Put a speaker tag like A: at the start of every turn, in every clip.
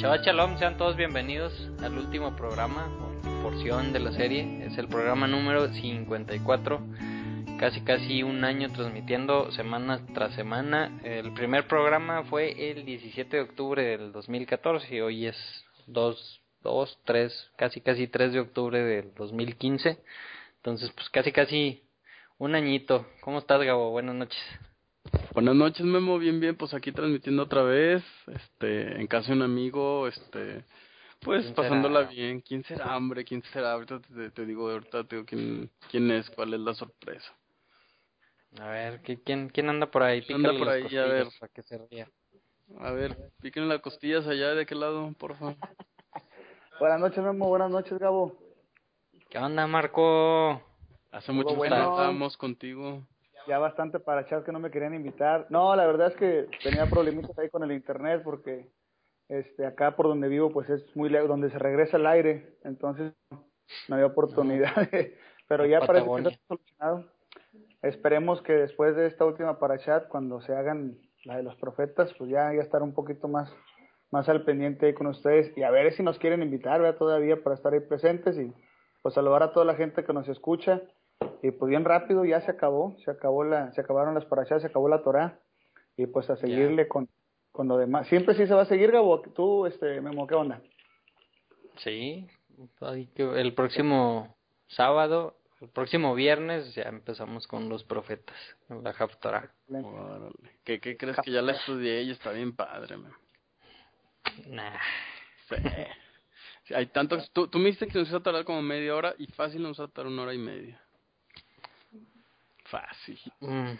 A: Shabbat Shalom, sean todos bienvenidos al último programa, porción de la serie. Es el programa número 54. Casi casi un año transmitiendo semana tras semana. El primer programa fue el 17 de octubre del 2014 y hoy es 2, 2 3, casi casi 3 de octubre del 2015. Entonces, pues casi casi un añito. ¿Cómo estás, Gabo? Buenas noches.
B: Buenas noches, Memo, bien, bien, pues aquí transmitiendo otra vez, este, en casa de un amigo, este, pues pasándola bien. ¿Quién será, hombre? ¿Quién será? Ahorita te, digo, ahorita te digo quién, quién es, cuál es la sorpresa.
A: A ver, ¿quién, quién anda por ahí?
B: anda por ahí? A ver. que se A ver, píquenle las costillas allá, ¿de qué lado, por favor?
C: Buenas noches, Memo, buenas noches, Gabo.
A: ¿Qué onda, Marco?
B: Hace mucho que estábamos contigo
C: ya bastante para chat que no me querían invitar. No, la verdad es que tenía problemitas ahí con el internet porque este acá por donde vivo pues es muy lejos, donde se regresa el aire, entonces no había oportunidad. pero ya parece que está solucionado. Esperemos que después de esta última para chat, cuando se hagan la de los profetas, pues ya, ya estar un poquito más, más al pendiente ahí con ustedes y a ver si nos quieren invitar, vea todavía para estar ahí presentes y pues saludar a toda la gente que nos escucha y pues bien rápido ya se acabó, se acabó la, se acabaron las parachas, se acabó la Torah y pues a seguirle con, con lo demás. Siempre sí se va a seguir, Gabo, tú, este, Memo, ¿qué onda?
A: Sí, el próximo sábado, el próximo viernes ya empezamos con los profetas, la Haftarah.
B: ¿Qué, ¿Qué crees que ya la estudié y está bien padre, man?
A: Nah.
B: Sí. hay tanto, tú, tú me dijiste que nos iba a tardar como media hora y fácil nos va a tardar una hora y media. Fácil.
A: Mm.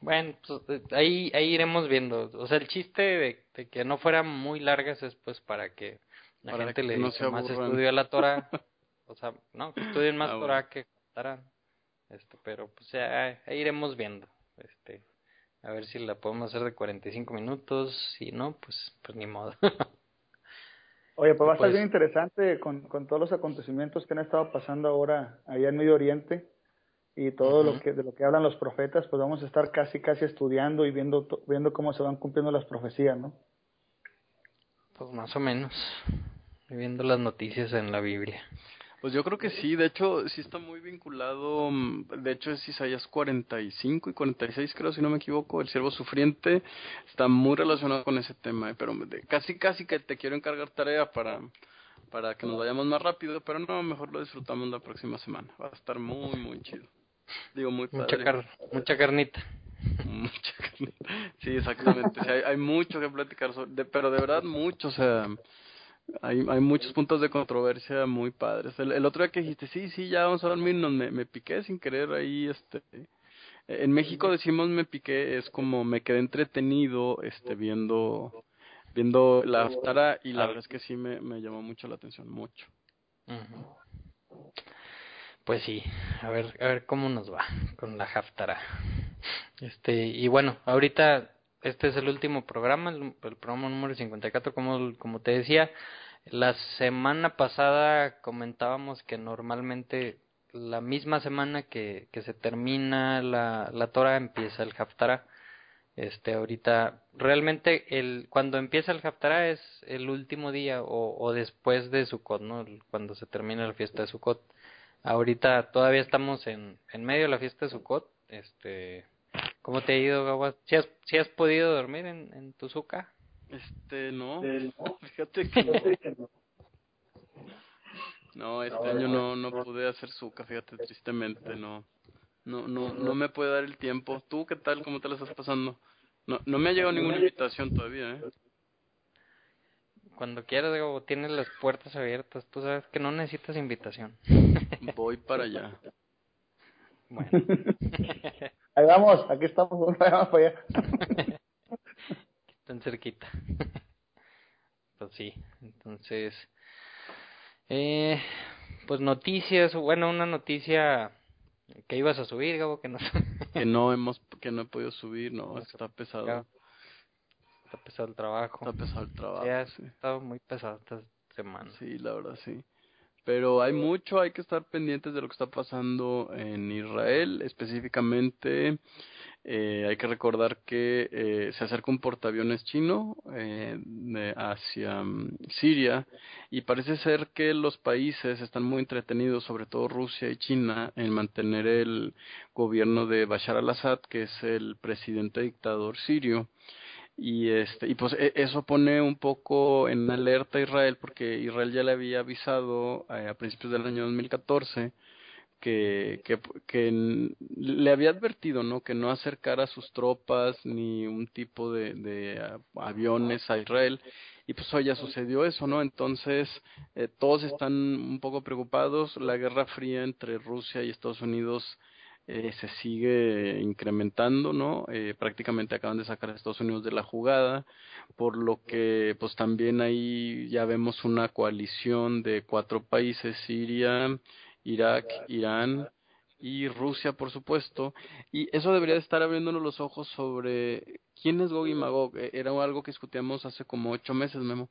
A: Bueno, pues, eh, ahí, ahí iremos viendo. O sea, el chiste de, que no fueran muy largas es pues para que la gente le diga más estudio a la Torah. o sea, no, que estudien más ah, Torah que estarán. Este, pero pues ya, ahí iremos viendo. Este, a ver si la podemos hacer de 45 minutos. Si no, pues, pues ni modo.
C: Oye, pues va a estar pues bien interesante con, con todos los acontecimientos que han estado pasando ahora allá en Medio Oriente y todo lo que de lo que hablan los profetas, pues vamos a estar casi casi estudiando y viendo viendo cómo se van cumpliendo las profecías, ¿no?
A: Pues más o menos, viendo las noticias en la Biblia.
B: Pues yo creo que sí, de hecho sí está muy vinculado, mm, de hecho es Isaías 45 y 46 creo, si no me equivoco, el siervo sufriente está muy relacionado con ese tema, pero casi casi que te quiero encargar tarea para para que nos vayamos más rápido, pero no, mejor lo disfrutamos la próxima semana, va a estar muy muy chido. Digo, muy
A: Mucha, mucha carnita.
B: Mucha carnita. Sí, exactamente. hay, mucho que platicar, sobre, pero de verdad mucho. O sea, hay, hay muchos puntos de controversia muy padres. El, otro día que dijiste, sí, sí, ya vamos a dormirnos, me, me piqué sin querer ahí, este... En México decimos me piqué, es como me quedé entretenido este viendo viendo la aftara y la verdad es que sí me, me llamó mucho la atención, mucho.
A: Pues sí, a ver, a ver cómo nos va con la Haftara. Este, y bueno, ahorita este es el último programa, el, programa número 54, como, como te decía. La semana pasada comentábamos que normalmente la misma semana que, que se termina la, la Torah empieza el Haftara. Este, ahorita, realmente, el, cuando empieza el Haftara es el último día o, o después de Sukkot, ¿no? Cuando se termina la fiesta de Sukkot. Ahorita todavía estamos en, en medio de la fiesta de Sukkot. Este, ¿Cómo te ha ido, Gawa? ¿Si has, si has podido dormir en, en tu suca?
B: Este, no. Fíjate que no. No, este año no, no pude hacer suca, fíjate, tristemente, no. No, no, no me puede dar el tiempo. ¿Tú qué tal? ¿Cómo te lo estás pasando? No, no me ha llegado ninguna invitación todavía, ¿eh?
A: Cuando quieras, digo, tienes las puertas abiertas. Tú sabes que no necesitas invitación.
B: Voy para allá.
C: Bueno. Ahí vamos, aquí estamos, vamos para allá.
A: Están cerquita. Pues sí, entonces, eh, pues noticias, bueno, una noticia que ibas a subir, Gabo, que no
B: que no hemos que no he podido subir, no, está pesado.
A: Está pesado el trabajo.
B: Está pesado el trabajo.
A: ha estado muy pesado esta semana.
B: Sí, la verdad sí. Pero hay mucho, hay que estar pendientes de lo que está pasando en Israel, específicamente eh, hay que recordar que eh, se acerca un portaaviones chino eh, hacia mm, Siria y parece ser que los países están muy entretenidos, sobre todo Rusia y China, en mantener el gobierno de Bashar al-Assad, que es el presidente dictador sirio. Y, este, y pues e, eso pone un poco en alerta a Israel porque Israel ya le había avisado a principios del año 2014 que, que, que, le había advertido, ¿no? Que no acercara sus tropas ni un tipo de, de aviones a Israel. Y pues hoy ya sucedió eso, ¿no? Entonces, eh, todos están un poco preocupados. La guerra fría entre Rusia y Estados Unidos eh, se sigue incrementando, ¿no? Eh, prácticamente acaban de sacar a Estados Unidos de la jugada, por lo que pues también ahí ya vemos una coalición de cuatro países, Siria, Irak, Irán y Rusia, por supuesto. Y eso debería de estar abriéndonos los ojos sobre quién es Gog y Magog. E, era algo que discutíamos hace como ocho meses, Memo.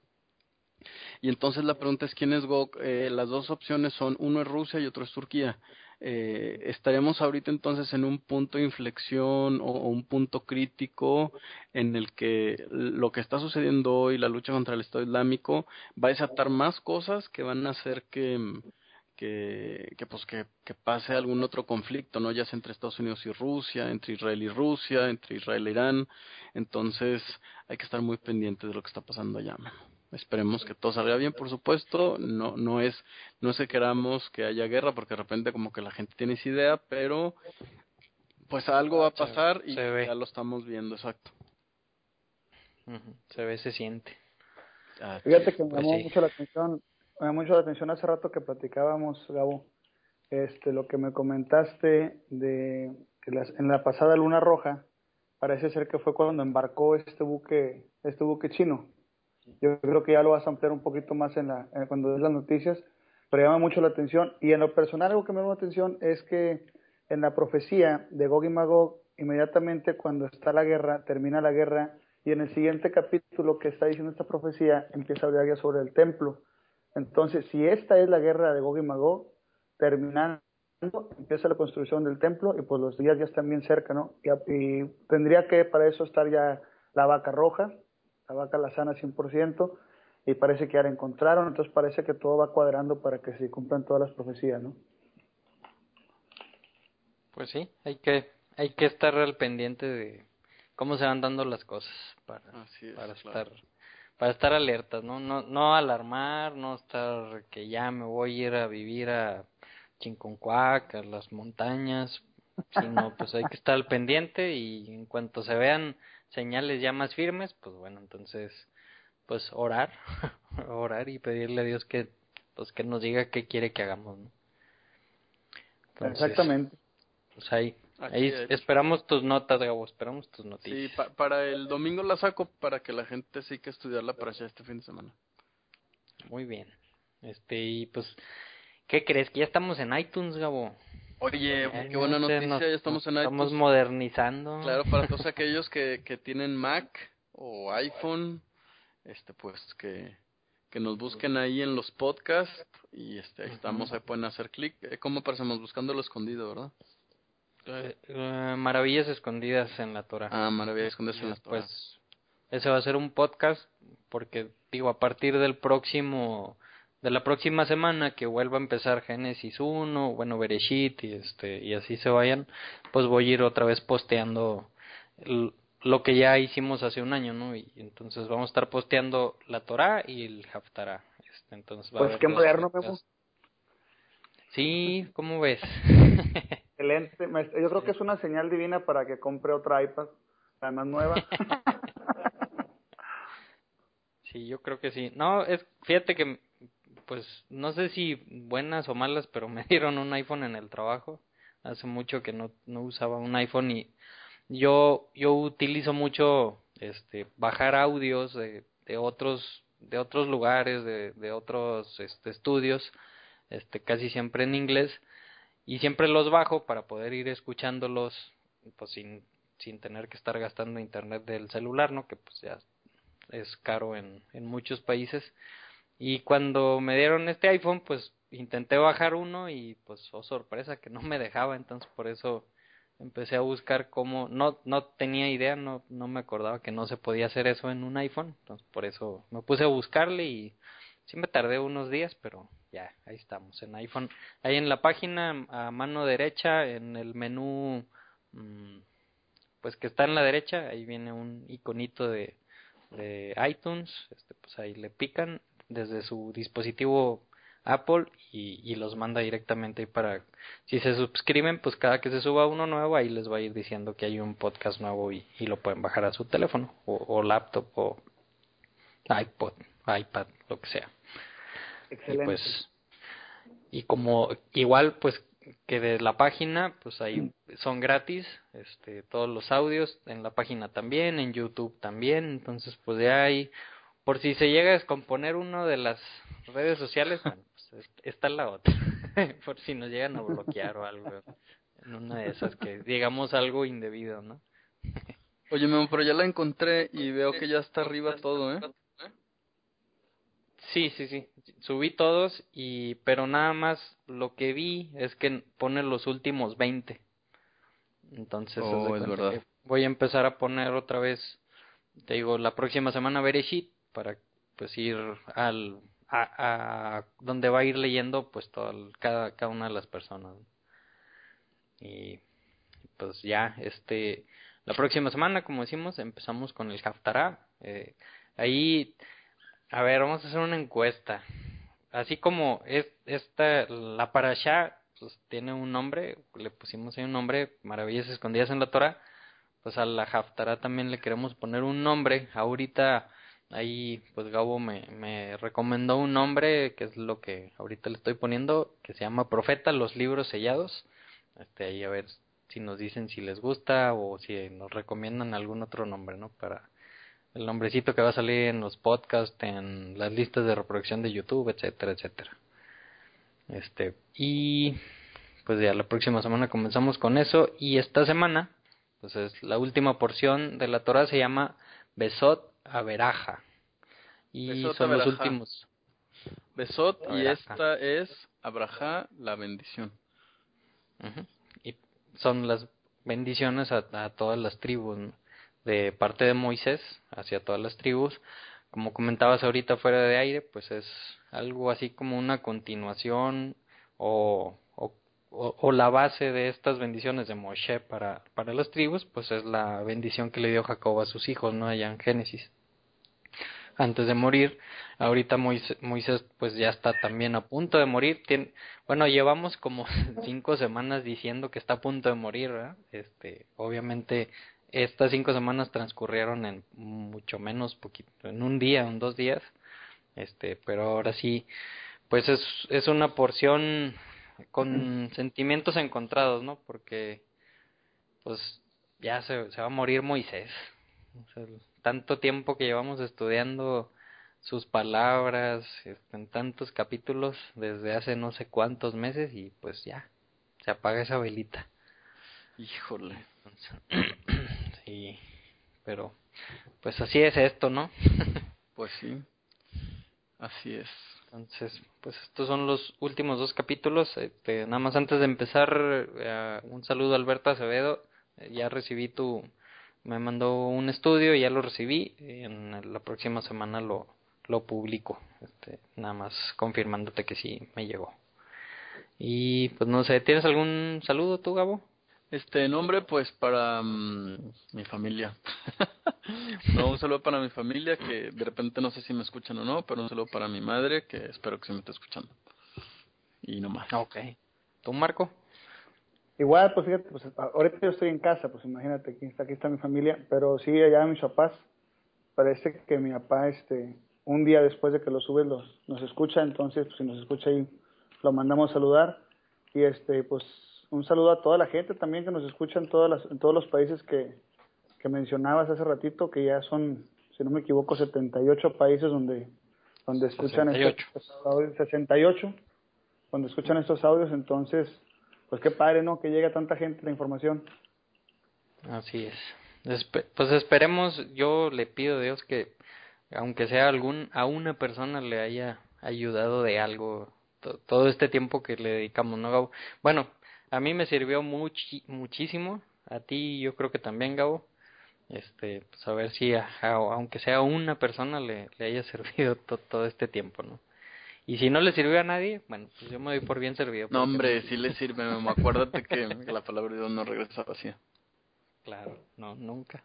B: Y entonces la pregunta es quién es Gog. Eh, las dos opciones son uno es Rusia y otro es Turquía. Eh, estaremos ahorita entonces en un punto de inflexión o, un punto crítico en el que lo que está sucediendo hoy, la lucha contra el Estado Islámico, va a desatar más cosas que van a hacer que, que, que pues que, que, pase algún otro conflicto, ¿no? Ya sea entre Estados Unidos y Rusia, entre Israel y Rusia, entre Israel e Irán. Entonces hay que estar muy pendientes de lo que está pasando allá. Esperemos que todo salga bien, por supuesto. No, no es, no es que queramos que haya guerra, porque de repente como que la gente tiene esa idea, pero pues algo va a pasar y ya lo estamos viendo, exacto.
A: Se ve, se siente.
C: Fíjate que me pues llamó mucho la atención me mucho la atención hace rato que platicábamos, Gabo, este, lo que me comentaste de que las, en la pasada luna roja, parece ser que fue cuando embarcó este buque, este buque chino. Yo creo que ya lo vas a ampliar un poquito más en la, cuando des las noticias, pero llama mucho la atención. Y en lo personal, algo que me llama la atención es que en la profecía de Gog y Magog, inmediatamente cuando está la guerra, termina la guerra, y en el siguiente capítulo que está diciendo esta profecía, empieza a hablar ya sobre el templo. Entonces, si esta es la guerra de Gog y Magog, terminando, empieza la construcción del templo y pues los días ya están bien cerca, ¿no? Y, tendría que para eso estar ya la vaca roja, la vaca la sana 100%, y parece que ya la encontraron, entonces parece que todo va cuadrando para que se cumplan todas las profecías, ¿no?
A: Pues sí, hay que, hay que estar al pendiente de cómo se van dando las cosas para, para estar para estar alertas, ¿no? No, no alarmar, no estar que ya me voy a ir a vivir a Chinconcuac, a las montañas, sino pues hay que estar al pendiente y en cuanto se vean señales ya más firmes, pues bueno, entonces pues orar, orar y pedirle a Dios que pues que nos diga qué quiere que hagamos, ¿no?
C: Exactamente.
A: Pues ahí Ahí esperamos tus notas, Gabo, esperamos tus noticias.
B: Sí, para el domingo la saco para que la gente sí que estudiarla para allá este fin de semana.
A: Muy bien. Este, y pues, ¿qué crees? Que ya estamos en iTunes, Gabo.
B: Oye, qué buena noticia, ya estamos en iTunes.
A: Estamos modernizando.
B: Claro, para todos aquellos que, que tienen Mac o iPhone, este, pues que, que nos busquen ahí en los podcasts y este, ahí estamos, ahí pueden hacer clic. Eh, ¿Cómo aparecemos? Buscando lo escondido, ¿verdad?
A: Eh, eh, maravillas escondidas en la Torah.
B: Ah, maravillas escondidas en la Torah.
A: Pues ese va a ser un podcast porque digo a partir del próximo de la próxima semana que vuelva a empezar Génesis 1, bueno, Bereshit y este y así se vayan, pues voy a ir otra vez posteando lo que ya hicimos hace un año, ¿no? Y entonces vamos a estar posteando la Torah y el Haftarah. Este, entonces
C: pues qué moderno,
A: Sí, ¿cómo ves?
C: Excelente. Yo creo que es una señal divina para que compre otra iPad, la más nueva.
A: sí, yo creo que sí. No, es, fíjate que, pues, no sé si buenas o malas, pero me dieron un iPhone en el trabajo. Hace mucho que no, no usaba un iPhone y yo, yo utilizo mucho, este, bajar audios de, de otros, de otros lugares, de, de otros, este, estudios, este, casi siempre en inglés y siempre los bajo para poder ir escuchándolos pues sin, sin tener que estar gastando internet del celular, ¿no? Que pues ya es caro en, en muchos países. Y cuando me dieron este iPhone, pues intenté bajar uno y pues, oh sorpresa, que no me dejaba, entonces por eso empecé a buscar cómo, no, no tenía idea, no, no me acordaba que no se podía hacer eso en un iPhone, entonces por eso me puse a buscarle y sí me tardé unos días, pero ya, ahí estamos, en iPhone, ahí en la página a mano derecha, en el menú, mm, pues que está en la derecha, ahí viene un iconito de, de iTunes, este, pues ahí le pican desde su dispositivo Apple y, los manda directamente para si se suscriben pues cada que se suba uno nuevo ahí les va a ir diciendo que hay un podcast nuevo y, lo pueden bajar a su teléfono o, laptop o iPod iPad lo que sea
C: Excelente.
A: y pues y como igual pues que de la página pues ahí son gratis este todos los audios en la página también en YouTube también entonces pues de ahí por si se llega a descomponer uno de las redes sociales bueno está la otra, por si nos llegan a bloquear o algo, en una de esas que digamos algo indebido, ¿no?
B: Oye, Memo, pero ya la encontré y veo que ya está arriba todo, ¿eh?
A: Sí, sí, sí. Subí todos y pero nada más lo que vi es que pone los últimos 20. Entonces,
B: oh, es verdad.
A: voy a empezar a poner otra vez te digo, la próxima semana veré sheet para pues ir al a, a donde va a ir leyendo pues todo, cada, cada una de las personas. Y pues ya, este, la próxima semana, como decimos, empezamos con el Haftarah. Eh, ahí, a ver, vamos a hacer una encuesta. Así como es, esta, la Parashá, pues tiene un nombre, le pusimos ahí un nombre, Maravillas Escondidas en la Torah, pues a la Haftarah también le queremos poner un nombre. Ahorita ahí pues Gabo me, me recomendó un nombre que es lo que ahorita le estoy poniendo que se llama Profeta los libros sellados. Este ahí a ver si nos dicen si les gusta o si nos recomiendan algún otro nombre no para el nombrecito que va a salir en los podcasts en las listas de reproducción de YouTube etcétera etcétera. Este y pues ya la próxima semana comenzamos con eso. Y esta semana pues es la última porción de la Torah se llama Besot Averaja. Y son los últimos.
B: Besot y esta es Abraja, la bendición.
A: Y son las bendiciones a, todas las tribus, de parte de Moisés hacia todas las tribus. Como comentabas ahorita fuera de aire, pues es algo así como una continuación o, o, o, la base de estas bendiciones de Moshe para, para las tribus, pues es la bendición que le dio Jacob a sus hijos, ¿no? Allá en Génesis antes de morir. Ahorita Moisés, pues ya está también a punto de morir. bueno, llevamos como cinco semanas diciendo que está a punto de morir, Este, obviamente estas cinco semanas transcurrieron en mucho menos poquito, en un día, en dos días. Este, pero ahora sí, pues es, es una porción con sentimientos encontrados, ¿no? Porque, pues, ya se, se va a morir Moisés tanto tiempo que llevamos estudiando sus palabras este, en tantos capítulos desde hace no sé cuántos meses y pues ya se apaga esa velita.
B: Híjole.
A: sí, pero pues así es esto, ¿no?
B: pues sí, así es.
A: Entonces, pues estos son los últimos dos capítulos. Este, nada más antes de empezar, eh, un saludo a Alberto Acevedo. ya recibí tu, me mandó un estudio y ya lo recibí. En la próxima semana lo, lo publico. Este, nada más confirmándote que sí me llegó. Y pues no sé, ¿tienes algún saludo tú, Gabo?
B: Este nombre, pues para mm, mi familia. no, un saludo para mi familia, que de repente no sé si me escuchan o no, pero un saludo para mi madre, que espero que se me esté escuchando. Y no más.
A: Ok. ¿Tú, Marco?
C: Igual, pues fíjate, pues ahorita yo estoy en casa, pues imagínate, aquí está, aquí está mi familia, pero sí, allá mis papás, parece que mi papá, este, un día después de que lo sube, los, nos escucha, entonces, pues, si nos escucha ahí, lo mandamos a saludar, y este, pues, un saludo a toda la gente también que nos escucha en, todas las, en todos los países que, que mencionabas hace ratito, que ya son, si no me equivoco, 78 países donde, donde escuchan 68. estos audios, 68, donde escuchan estos audios, entonces, pues qué padre, ¿no? Que llegue tanta gente la información.
A: Así es. pues esperemos, yo le pido a Dios que aunque sea algún a una persona le haya ayudado de algo todo este tiempo que le dedicamos, ¿no, Gabo? Bueno, a mí me sirvió muchísimo, a ti yo creo que también, Gabo. Este, pues a ver si aunque sea una persona le haya servido todo este tiempo, ¿no? Y si no le sirvió a nadie, bueno, pues yo me doy por bien servido.
B: No, hombre, sí le sirve, mamá. Acuérdate que, la palabra de Dios no regresa vacía.
A: Claro, no, nunca.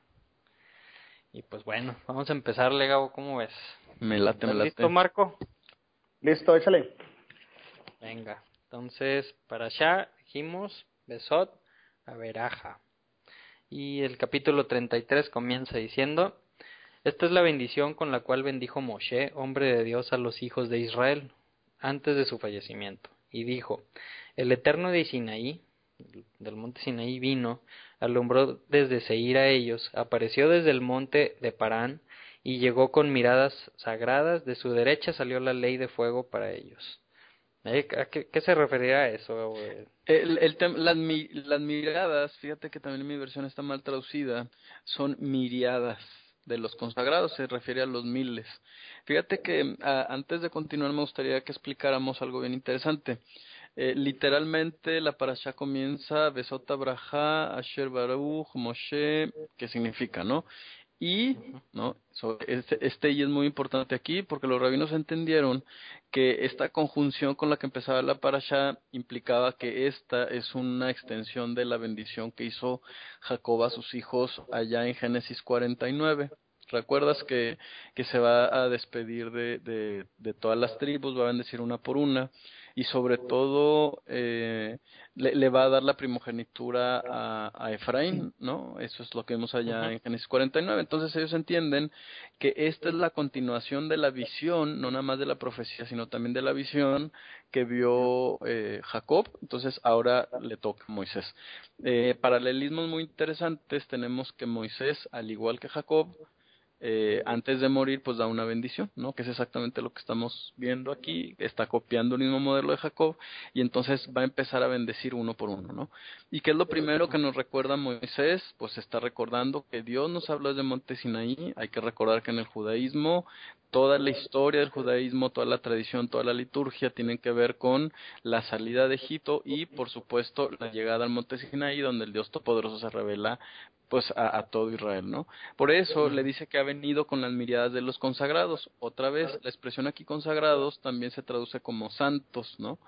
A: Y pues bueno, vamos a empezar, Legado, ¿cómo ves?
B: Me late, me late.
A: ¿Listo, Marco?
C: Listo, échale.
A: Venga, entonces, para allá dijimos Besot a Veraja. Y el capítulo 33 comienza diciendo, esta es la bendición con la cual bendijo Moshe, hombre de Dios, a los hijos de Israel, antes de su fallecimiento. Y dijo, el Eterno de Sinaí, del monte Sinaí vino, alumbró desde Seir a ellos, apareció desde el monte de Parán, y llegó con miradas sagradas, de su derecha salió la ley de fuego para ellos. Eh, ¿A qué, se refería a eso?
B: Las, las miradas, fíjate que también mi versión está mal traducida, son miriadas de los consagrados, se refiere a los miles. Fíjate que antes de continuar me gustaría que explicáramos algo bien interesante. Eh, literalmente la parasha comienza Besota Braja, Asher Baruch, Moshe, que significa, ¿no? Y, ¿no? este, este y es muy importante aquí porque los rabinos entendieron que esta conjunción con la que empezaba la parasha implicaba que esta es una extensión de la bendición que hizo Jacob a sus hijos allá en Génesis 49. ¿Recuerdas que, que se va a despedir de, de, de todas las tribus, va a bendecir una por una? y sobre todo eh, le, va a dar la primogenitura a, a, Efraín, ¿no? Eso es lo que vemos allá en Génesis 49. Entonces ellos entienden que esta es la continuación de la visión, no nada más de la profecía, sino también de la visión que vio eh, Jacob. Entonces ahora le toca a Moisés. Eh, paralelismos muy interesantes tenemos que Moisés, al igual que Jacob, eh, antes de morir, pues da una bendición, ¿no? Que es exactamente lo que estamos viendo aquí. Está copiando el mismo modelo de Jacob y entonces va a empezar a bendecir uno por uno, ¿no? ¿Y qué es lo primero que nos recuerda Moisés? Pues está recordando que Dios nos habló desde Monte Sinaí. Hay que recordar que en el judaísmo toda la historia del judaísmo, toda la tradición, toda la liturgia tienen que ver con la salida de Egipto y, por supuesto, la llegada al monte Sinaí, donde el Dios Todopoderoso se revela pues a, todo Israel, ¿no? Por eso le dice que ha venido con las miradas de los consagrados. Otra vez, la expresión aquí consagrados también se traduce como santos, ¿no?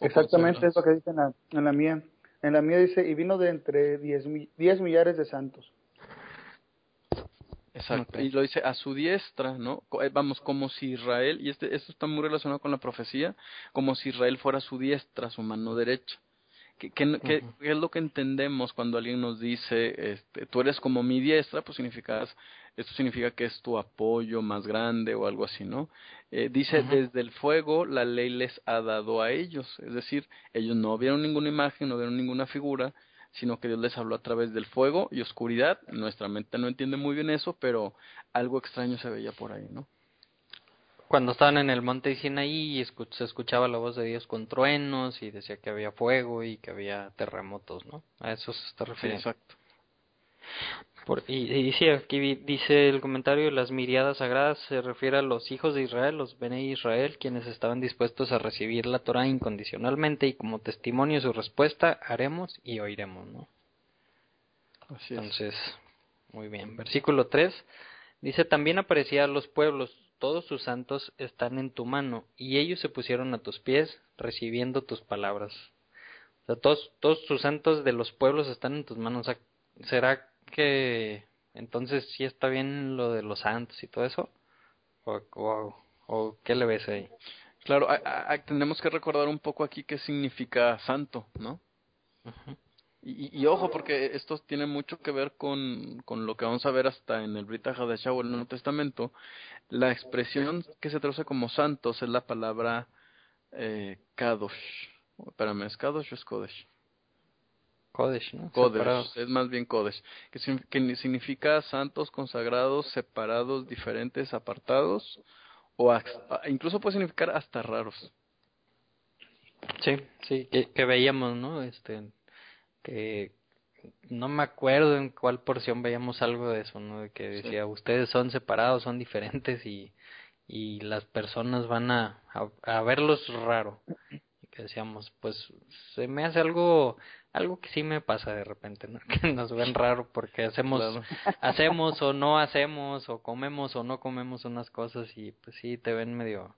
C: Exactamente es lo que dice en la, en la mía. En la mía dice, y vino de entre diez, diez millares de santos.
B: Exacto. Y lo dice a su diestra, ¿no? Eh, vamos, como si Israel, y este, esto está muy relacionado con la profecía, como si Israel fuera su diestra, su mano derecha. ¿Qué, qué, es lo que entendemos cuando alguien nos dice, este, tú eres como mi diestra? Pues significa, esto significa que es tu apoyo más grande o algo así, ¿no? Eh, dice, desde el fuego la ley les ha dado a ellos. Es decir, ellos no vieron ninguna imagen, no vieron ninguna figura, sino que Dios les habló a través del fuego y oscuridad. Nuestra mente no entiende muy bien eso, pero algo extraño se veía por ahí, ¿no?
A: Cuando estaban en el monte Sinaí se escuchaba la voz de Dios con truenos y decía que había fuego y que había terremotos, ¿no? A eso se está refiriendo. exacto. Por, y, y, aquí dice el comentario, las miriadas sagradas se refiere a los hijos de Israel, los Bene Israel, quienes estaban dispuestos a recibir la Torah incondicionalmente y como testimonio de su respuesta haremos y oiremos, ¿no? Así Entonces, muy bien. Versículo 3 dice, también aparecía a los pueblos, todos sus santos están en tu mano, y ellos se pusieron a tus pies, recibiendo tus palabras. O sea, todos, todos tus santos de los pueblos están en tus manos. ¿será que entonces sí está bien lo de los santos y todo eso? ¿O, o, qué le ves ahí?
B: Claro, tenemos que recordar un poco aquí qué significa santo, ¿no? Y, y, ojo, porque esto tiene mucho que ver con, con lo que vamos a ver hasta en el Brita Hadashah o el Nuevo Testamento. La expresión que se traduce como santos es la palabra eh, Kadosh. Espérame, ¿es Kadosh o es Kodesh?
A: Kodesh, ¿no?
B: Kodesh, es más bien Kodesh, que, significa santos, consagrados, separados, diferentes, apartados, o incluso puede significar hasta raros.
A: Sí, sí, que, que veíamos, ¿no? Este, que no me acuerdo en cuál porción veíamos algo de eso, ¿no? De que decía, ustedes son separados, son diferentes y, y las personas van a, a, verlos raro. Y que decíamos, pues se me hace algo algo que sí me pasa de repente, ¿no? Que nos ven raro porque hacemos hacemos o no hacemos o comemos o no comemos unas cosas y pues sí te ven medio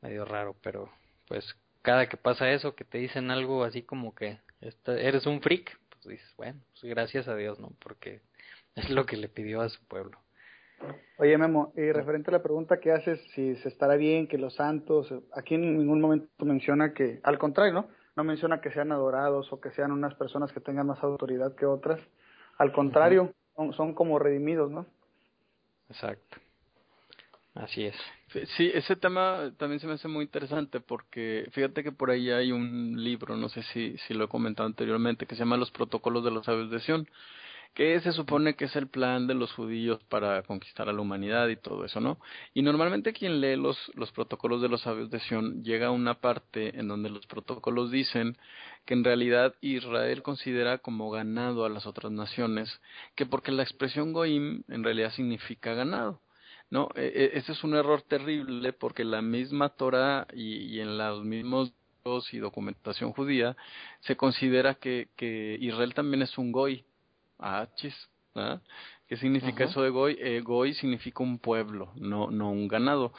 A: medio raro, pero pues cada que pasa eso, que te dicen algo así como que eres un freak, pues dices, bueno, pues gracias a Dios, ¿no? Porque es lo que le pidió a su pueblo.
C: Oye, Memo, y referente a la pregunta que haces, si se estará bien que los santos, aquí en ningún momento menciona que, al contrario, ¿no? No menciona que sean adorados o que sean unas personas que tengan más autoridad que otras. Al contrario, son, son como redimidos, ¿no?
A: Exacto. Así es.
B: Sí, ese tema también se me hace muy interesante porque fíjate que por ahí hay un libro, no sé si, si lo he comentado anteriormente, que se llama Los Protocolos de los Sabios de Sion, que se supone que es el plan de los judíos para conquistar a la humanidad y todo eso, ¿no? Y normalmente quien lee los, los protocolos de los sabios de Sion llega a una parte en donde los protocolos dicen que en realidad Israel considera como ganado a las otras naciones, que porque la expresión goim en realidad significa ganado. No, e, e, ese es un error terrible porque la misma Torah y, en los mismos y documentación judía se considera que, que Israel también es un goy. Ah, chis. ¿ah? ¿Qué significa eso de goy? Eh, goy significa un pueblo, no, no un ganado.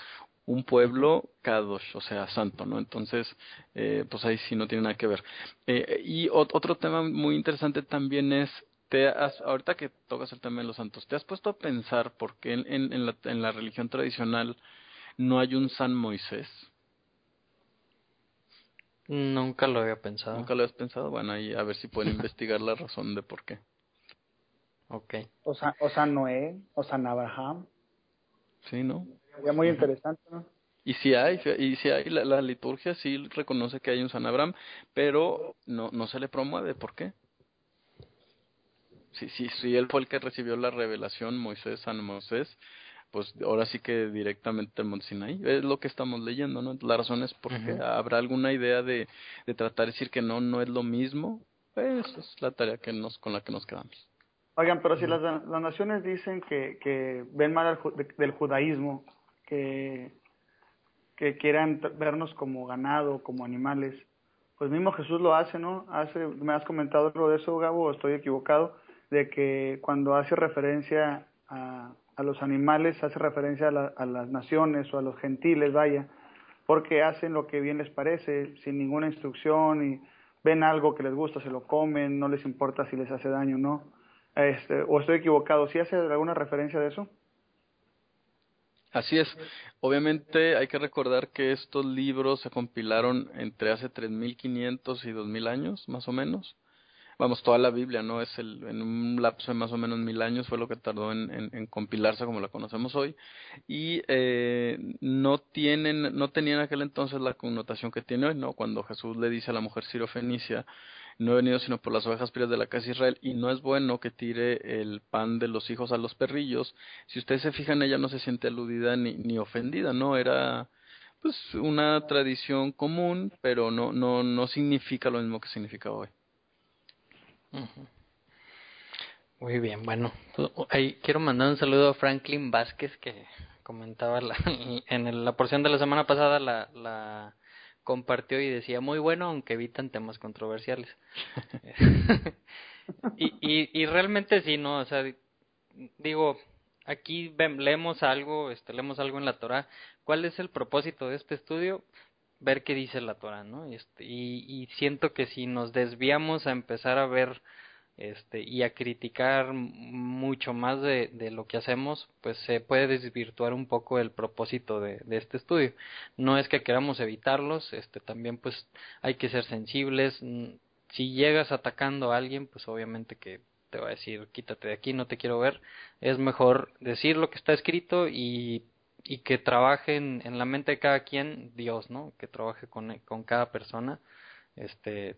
B: Un pueblo kadosh, o sea, santo, ¿no? Entonces, eh, pues ahí sí no tiene nada que ver. Eh, y otro tema muy interesante también es te ahorita que tocas el tema de los santos, ¿te has puesto a pensar por qué en, en, la, en la religión tradicional no hay un San Moisés?
A: Nunca lo había pensado.
B: ¿Nunca lo has pensado? Bueno, ahí a ver si pueden investigar la razón de por qué.
A: Ok.
C: O San, o San Noé, o San Abraham.
B: Sí, ¿no?
C: Sería muy interesante, ¿no?
B: Y si hay, y si hay, la, la, liturgia sí reconoce que hay un San Abraham, pero no, no se le promueve. ¿Por qué? Si, si, si él fue el que recibió la revelación, Moisés, San Moisés, pues ahora sí que directamente el Monte Sinaí. Es lo que estamos leyendo, ¿no? La razón es porque habrá alguna idea de, de tratar de decir que no, no es lo mismo. Pues es la tarea que nos, con la que nos quedamos.
C: Oigan, pero si las, las naciones dicen que, que ven mal del judaísmo, que, que quieran vernos como ganado, como animales, pues mismo Jesús lo hace, ¿no? Hace, me has comentado algo de eso, Gabo, o estoy equivocado de que cuando hace referencia a, los animales, hace referencia a, a, las naciones o a los gentiles, vaya, porque hacen lo que bien les parece, sin ninguna instrucción y ven algo que les gusta, se lo comen, no les importa si les hace daño o no. Este, o estoy equivocado, ¿sí hace alguna referencia de eso?
B: Así es. Obviamente hay que recordar que estos libros se compilaron entre hace 3.500 y 2.000 años, más o menos vamos, toda la Biblia, ¿no? Es el, en un lapso de más o menos mil años fue lo que tardó en, en, compilarse como la conocemos hoy. Y eh, no tienen, no tenían en aquel entonces la connotación que tiene hoy, ¿no? Cuando Jesús le dice a la mujer Fenicia, no he venido sino por las ovejas pías de la casa de Israel, y no es bueno que tire el pan de los hijos a los perrillos. Si ustedes se fijan, ella no se siente aludida ni, ni ofendida, ¿no? Era pues una tradición común, pero no, no, no significa lo mismo que significa hoy.
A: Muy bien, bueno, ahí quiero mandar un saludo a Franklin Vázquez que comentaba la, en la porción de la semana pasada la, la compartió y decía muy bueno aunque evitan temas controversiales y, y, y realmente sí no o sea digo aquí leemos algo este leemos algo en la Torah cuál es el propósito de este estudio ver qué dice la Torah, ¿no? Este, y, y siento que si nos desviamos a empezar a ver este, y a criticar mucho más de, de, lo que hacemos, pues se puede desvirtuar un poco el propósito de, de, este estudio. No es que queramos evitarlos, este, también pues hay que ser sensibles. Si llegas atacando a alguien, pues obviamente que te va a decir quítate de aquí, no te quiero ver. Es mejor decir lo que está escrito y y que trabaje en, la mente de cada quien Dios, ¿no? Que trabaje con, con cada persona. Este,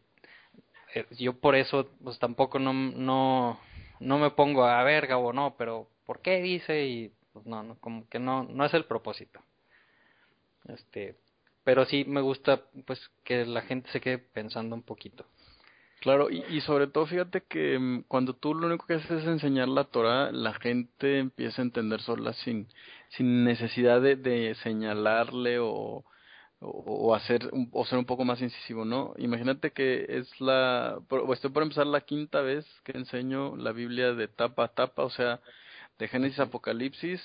A: eh, yo por eso pues tampoco no, no, no me pongo a verga o no, pero ¿por qué dice? Y pues no, no, como que no, no es el propósito. Este, pero sí me gusta pues que la gente se quede pensando un poquito.
B: Claro, y, y sobre todo fíjate que mm, cuando tú lo único que haces es enseñar la Torah, la gente empieza a entender sola sin, sin necesidad de, de señalarle o, o hacer o ser un poco más incisivo, ¿no? Imagínate que es la estoy por empezar la quinta vez que enseño la Biblia de tapa a tapa, o sea, de Génesis a Apocalipsis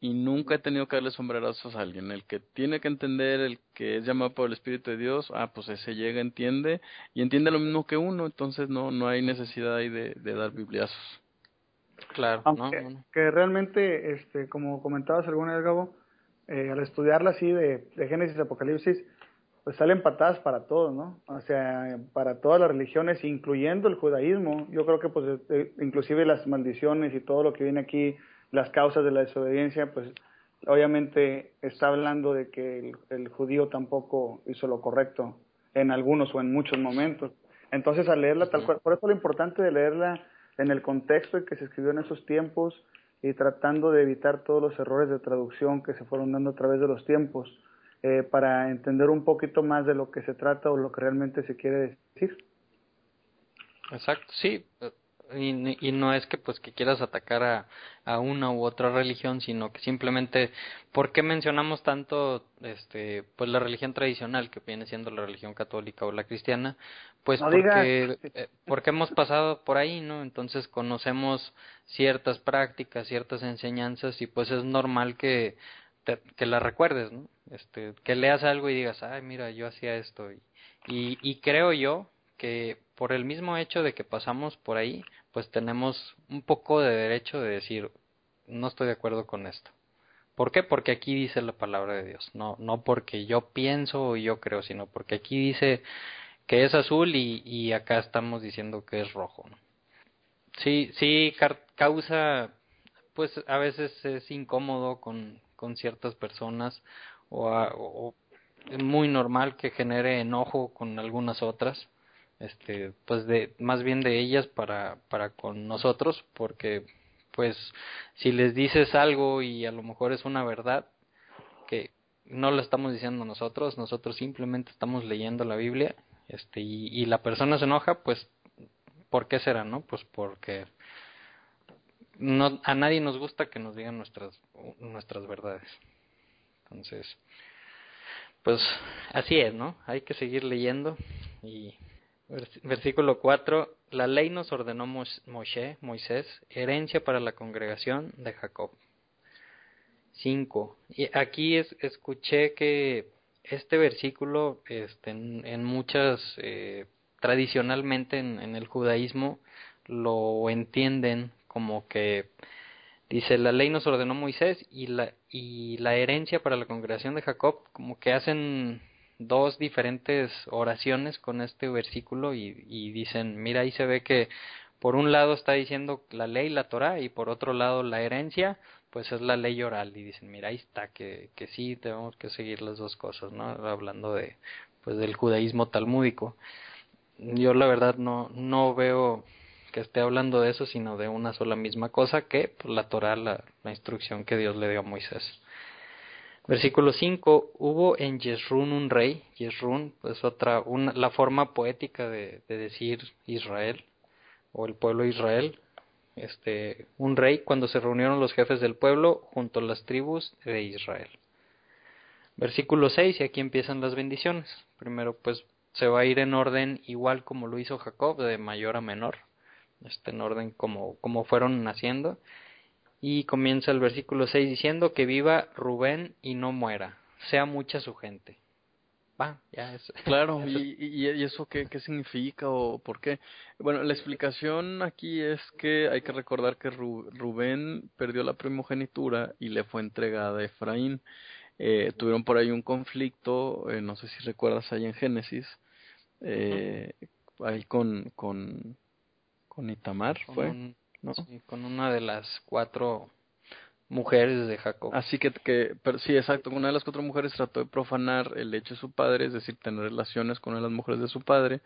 B: y nunca he tenido que darle sombrerazos a alguien. El que tiene que entender, el que es llamado por el Espíritu de Dios, ah, pues ese llega, entiende y entiende lo mismo que uno, entonces no no hay necesidad ahí de, de dar bibliazos.
A: Claro,
C: Aunque, que realmente, este, como comentabas alguna vez, Gabo, eh, al estudiarla así de, de Génesis Apocalipsis, pues salen patadas para todos, ¿no? O sea, para todas las religiones, incluyendo el judaísmo. Yo creo que, pues, eh, inclusive las maldiciones y todo lo que viene aquí, las causas de la desobediencia, pues, obviamente está hablando de que el, el judío tampoco hizo lo correcto en algunos o en muchos momentos. Entonces, al leerla tal cual, por eso lo importante de leerla en el contexto en que se escribió en esos tiempos, y tratando de evitar todos los errores de traducción que se fueron dando a través de los tiempos eh, para entender un poquito más de lo que se trata o lo que realmente se quiere decir.
A: Exacto, sí, y, y, no es que pues que quieras atacar a, a, una u otra religión sino que simplemente ¿por qué mencionamos tanto este pues la religión tradicional que viene siendo la religión católica o la cristiana pues porque eh, porque hemos pasado por ahí no entonces conocemos ciertas prácticas ciertas enseñanzas y pues es normal que te, que las recuerdes no este que leas algo y digas ay mira yo hacía esto y, y, y creo yo que por el mismo hecho de que pasamos por ahí, pues tenemos un poco de derecho de decir, no estoy de acuerdo con esto. ¿Por qué? Porque aquí dice la palabra de Dios, no, no porque yo pienso o yo creo, sino porque aquí dice que es azul y, y acá estamos diciendo que es rojo. Sí, sí causa, pues a veces es incómodo con, con ciertas personas o, o es muy normal que genere enojo con algunas otras este pues de más bien de ellas para para con nosotros porque pues si les dices algo y a lo mejor es una verdad que no lo estamos diciendo nosotros nosotros simplemente estamos leyendo la Biblia este y, y la persona se enoja pues por qué será no pues porque no a nadie nos gusta que nos digan nuestras nuestras verdades. Entonces pues así es no hay que seguir leyendo y Versículo 4. La ley nos ordenó Moisés, herencia para la congregación de Jacob. 5. Y aquí es, escuché que este versículo este, en, en muchas, eh, tradicionalmente en, en, el judaísmo, lo entienden como que dice la ley nos ordenó Moisés y la, y la herencia para la congregación de Jacob, como que hacen dos diferentes oraciones con este versículo y, dicen, mira, ahí se ve que por un lado está diciendo la ley, la Torah, y por otro lado la herencia, pues es la ley oral. Y dicen, mira, ahí está, que, que sí tenemos que seguir las dos cosas, ¿no? Hablando de, pues del judaísmo talmúdico. Yo la verdad no, no veo que esté hablando de eso, sino de una sola misma cosa, que pues, la Torah, la, la instrucción que Dios le dio a Moisés. Versículo 5, hubo en Yesrun un rey, Yesrun, pues otra, una, la forma poética de, de, decir Israel, o el pueblo de Israel, este, un rey cuando se reunieron los jefes del pueblo junto a las tribus de Israel. Versículo 6, y aquí empiezan las bendiciones. Primero, pues se va a ir en orden igual como lo hizo Jacob, de mayor a menor, este, en orden como, como fueron naciendo y comienza el versículo 6 diciendo que viva Rubén y no muera, sea mucha su gente. Va, ya es.
B: Claro, y, y, eso qué, qué significa o por qué? Bueno, la explicación aquí es que hay que recordar que Rubén perdió la primogenitura y le fue entregada a Efraín. Eh, tuvieron por ahí un conflicto, eh, no sé si recuerdas ahí en Génesis, eh, ahí con, con, con Itamar, ¿fue?
A: con una de las cuatro mujeres de Jacob.
B: Así que, que pero sí, exacto, una de las cuatro mujeres trató de profanar el hecho de su padre, es decir, tener relaciones con una de las mujeres de su padre,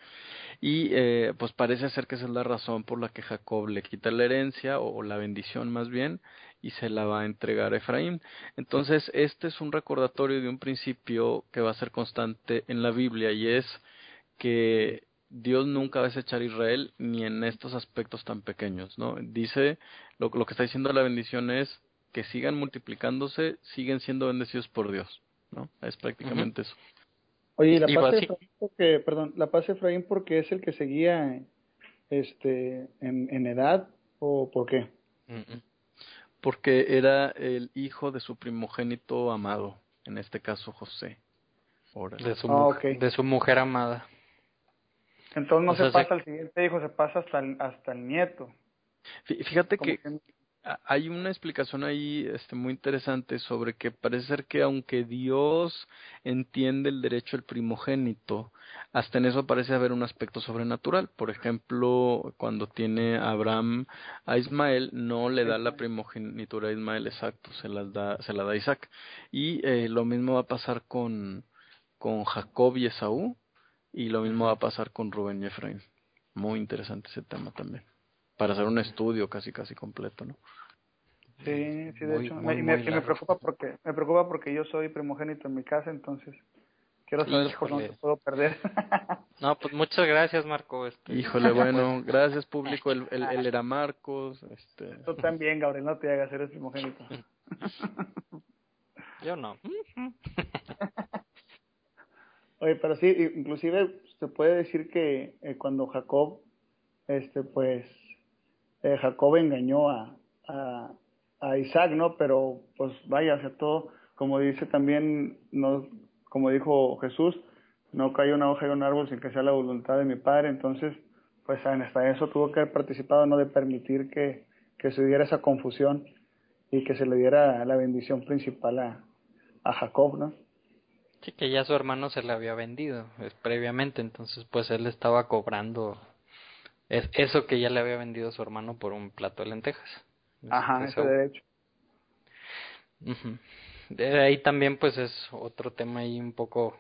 B: y eh, pues parece ser que esa es la razón por la que Jacob le quita la herencia, o, o la bendición más bien, y se la va a entregar a Efraín. Entonces, este es un recordatorio de un principio que va a ser constante en la Biblia, y es que Dios nunca va a desechar a Israel ni en estos aspectos tan pequeños, ¿no? Dice, lo, lo que está diciendo la bendición es que sigan multiplicándose, siguen siendo bendecidos por Dios, ¿no? Es prácticamente eso.
C: Oye, la paz de Efraín porque, perdón, la paz de Efraín porque es el que seguía este en, en edad o por qué?
B: Porque era el hijo de su primogénito amado, en este caso José.
A: De su, ah, mujer, de su mujer amada.
C: Entonces no se pasa al siguiente hijo, se pasa hasta el, hasta el nieto.
B: Fíjate que, hay una explicación ahí este, muy interesante sobre que parece ser que aunque Dios entiende el derecho del primogénito, hasta en eso parece haber un aspecto sobrenatural. Por ejemplo, cuando tiene Abraham a Ismael, no le da la primogenitura a Ismael exacto, se, las da, se la da a Isaac. Y eh, lo mismo va a pasar con, con Jacob y Esaú, y lo mismo va a pasar con Rubén y Efraín. Muy interesante ese tema también. Para hacer un estudio casi casi completo, ¿no?
C: Sí, sí, de hecho. me, me, preocupa porque me preocupa porque yo soy primogénito en mi casa, entonces quiero saber cómo no puedo perder.
A: no, pues muchas gracias, Marco. Este...
B: Híjole, bueno, gracias público. Él, él, era Marcos. Este...
C: Tú también, Gabriel, no te hagas, eres primogénito.
A: yo no.
C: Oye, pero sí, inclusive se puede decir que eh, cuando Jacob, este, pues, eh, Jacob engañó a, a, Isaac, ¿no? Pero, pues, vaya, o sea, todo, como dice también, no, como dijo Jesús, no cae una hoja de un árbol sin que sea la voluntad de mi Padre, entonces, pues, hasta eso tuvo que haber participado, ¿no? De permitir que, que se diera esa confusión y que se le diera la bendición principal a, a Jacob, ¿no?
A: Sí, que ya su hermano se le había vendido es, previamente, entonces pues él estaba cobrando es, eso que ya le había vendido su hermano por un plato de lentejas.
C: Ajá, ese derecho.
A: De ahí también pues es otro tema ahí un poco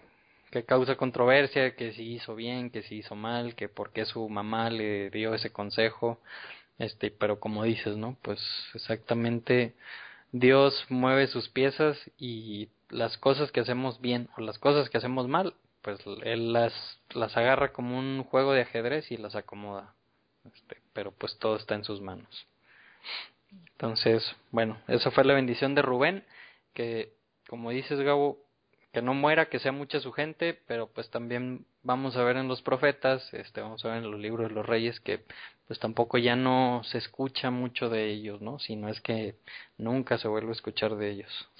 A: que causa controversia, que si hizo bien, que si hizo mal, que por qué su mamá le dio ese consejo, este, pero como dices, ¿no? Pues exactamente Dios mueve sus piezas y las cosas que hacemos bien o las cosas que hacemos mal, pues él las, las agarra como un juego de ajedrez y las acomoda. Este, pero pues todo está en sus manos. Entonces, bueno, eso fue la bendición de Rubén, que como dices Gabo, que no muera, que sea mucha su gente, pero pues también vamos a ver en los profetas, este, vamos a ver en los libros de los reyes que pues tampoco ya no se escucha mucho de ellos, ¿no? Sino es que nunca se vuelve a escuchar de ellos.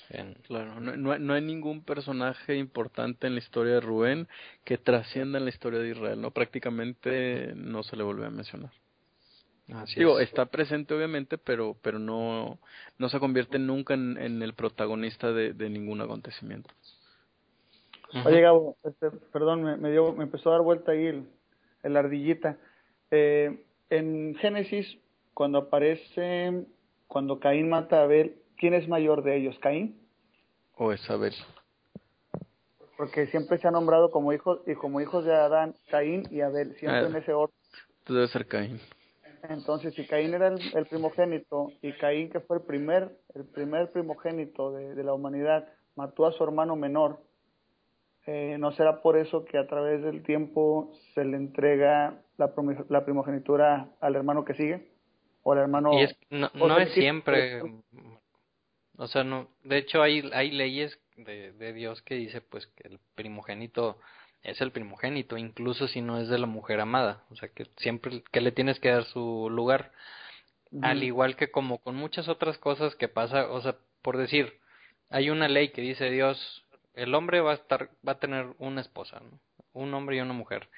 B: Claro, no, no, hay ningún personaje importante en la historia de Rubén que trascienda en la historia de Israel, ¿no? Prácticamente no se le vuelve a mencionar. Digo, está presente obviamente, pero pero no no se convierte nunca en, el protagonista de, ningún acontecimiento.
C: Oye, Gabo, este, perdón, me, me, dio, me empezó a dar vuelta ahí el, el ardillita. Eh, en Génesis, cuando aparece, cuando Caín mata a Abel, ¿quién es mayor de ellos, Caín?
B: ¿O es Abel?
C: Porque siempre se ha nombrado como hijos y como hijos de Adán, Caín y Abel, siempre ah, en ese orden.
B: Debe ser Caín.
C: Entonces, si Caín era el, primogénito y Caín, que fue el primer, el primer primogénito de, de la humanidad, mató a su hermano menor, eh, ¿no será por eso que a través del tiempo se le entrega la, la primogenitura al hermano que sigue? ¿O al hermano.?
A: Y no, no es siempre. O sea, no. De hecho, hay, hay leyes de, de Dios que dice pues que el primogénito es el primogénito, incluso si no es de la mujer amada. O sea, que siempre que le tienes que dar su lugar. Al igual que como con muchas otras cosas que pasa, o sea, por decir, hay una ley que dice Dios, el hombre va a estar, va a tener una esposa, ¿no? un hombre y una mujer.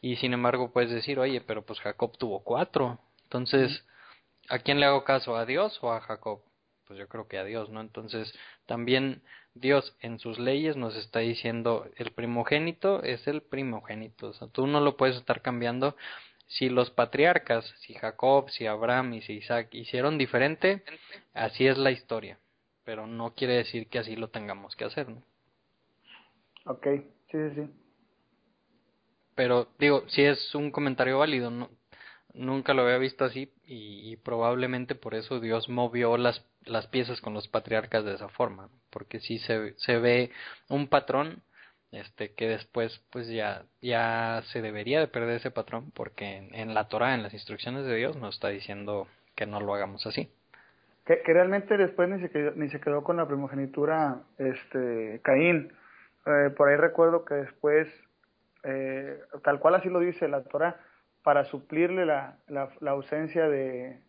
A: Y sin embargo puedes decir, oye, pero pues Jacob tuvo cuatro. Entonces, ¿a quién le hago caso? ¿A Dios o a Jacob? Pues yo creo que a Dios, ¿no? Entonces, también Dios en sus leyes nos está diciendo, el primogénito es el primogénito. O sea, tú no lo puedes estar cambiando. Si los patriarcas, si Jacob, si Abraham y si Isaac hicieron diferente, así es la historia. Pero no quiere decir que así lo tengamos que hacer, ¿no?
C: Ok, sí, sí, sí.
A: Pero digo, si es un comentario válido, nunca lo había visto así y, probablemente por eso Dios movió las, las piezas con los patriarcas de esa forma, porque sí se, se ve un patrón este que después pues ya ya se debería de perder ese patrón porque en, la Torah en las instrucciones de Dios nos está diciendo que no lo hagamos así.
C: Que, que realmente después ni se quedó, ni se quedó con la primogenitura este Caín. Eh, por ahí recuerdo que después eh, tal cual así lo dice la Torah para suplirle la, la, la ausencia de,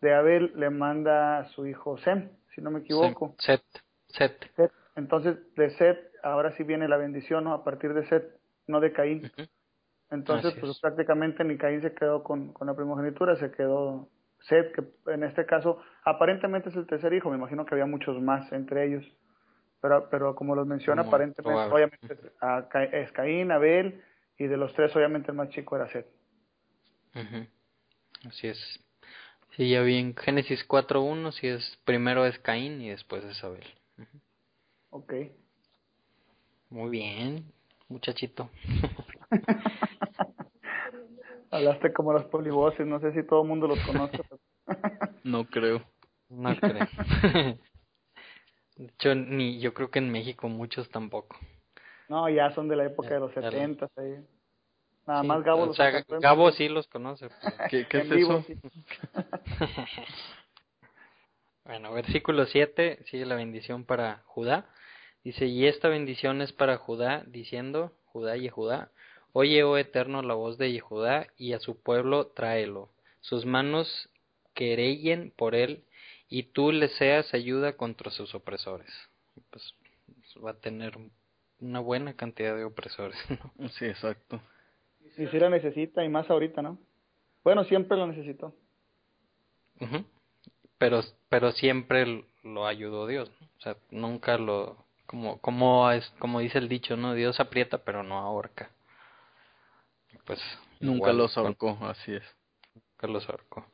C: de Abel le manda a su hijo Sem si no me equivoco
A: Set Set,
C: Set. entonces de Set ahora sí viene la bendición ¿no? a partir de Set no de Caín entonces
A: Así
C: pues
A: es.
C: prácticamente ni Caín se quedó con, con la primogenitura se quedó Set que en este caso aparentemente es el tercer hijo me imagino que había muchos más entre ellos pero pero como los menciona aparentemente
A: probable.
C: obviamente es, a Ca- es Caín Abel y de los tres obviamente el más chico era Set
A: Ujú. Así es. Sí, ya vi en Génesis 4.1, si es primero es Caín y después es Abel.
C: Ok.
A: Muy bien, muchachito.
C: Hablaste como los polivoces, no sé si todo el mundo los conoce.
B: No creo.
A: No creo. De hecho, ni yo creo que en México muchos tampoco.
C: no, ya son de la época
A: Ya,
C: de los
A: ya lo-
C: setentas ahí. Nada
A: Sí,
C: más Gabo
A: o
C: los
A: sea, Gabo sí los conoce.
B: ¿Qué, qué es
C: vivo,
B: eso?
C: sí.
A: Bueno, versículo 7, sigue la bendición para Judá. Dice, y esta bendición es para Judá, diciendo, Judá y Judá, oye, oh eterno, la voz de Judá, y a su pueblo tráelo. Sus manos querellen por él, y tú le seas ayuda contra sus opresores. Pues va a tener una buena cantidad de opresores. ¿no?
B: Sí, exacto.
C: Y sí la necesita, y más ahorita, ¿no? Bueno, siempre lo necesitó.
A: Pero, pero siempre lo ayudó Dios, ¿no? o sea, nunca lo, como, como es, como dice el dicho, ¿no? Dios aprieta pero no ahorca. Pues
B: Nunca
A: igual
B: los ahorcó, así es.
A: nunca los ahorcó.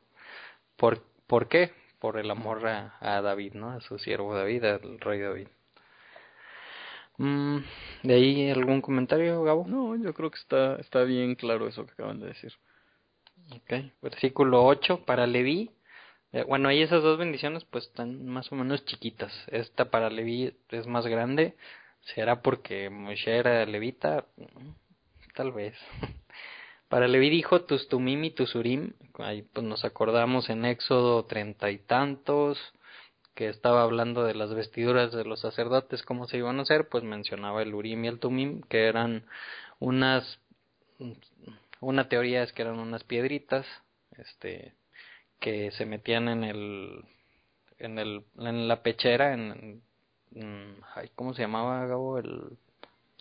A: ¿Por, ¿Por qué? Por el amor a, a David, ¿no? A su siervo David, al rey David. Mm, ¿De ahí algún comentario, Gabo?
B: No, yo creo que está, está bien claro eso que acaban de decir.
A: Ok, versículo 8 para Leví. Eh, bueno, ahí esas dos bendiciones pues están más o menos chiquitas. Esta para Leví es más grande. ¿Será porque Moshe era levita? Mm, Tal vez. Para Leví dijo tus tumim y tus urim. Ahí pues nos acordamos en Éxodo treinta y tantos que estaba hablando de las vestiduras de los sacerdotes, cómo se iban a hacer, pues mencionaba el urim y el tumim, que eran unas una teoría es que eran unas piedritas este que se metían en el en el en la pechera en, en- ay, cómo se llamaba Gabo el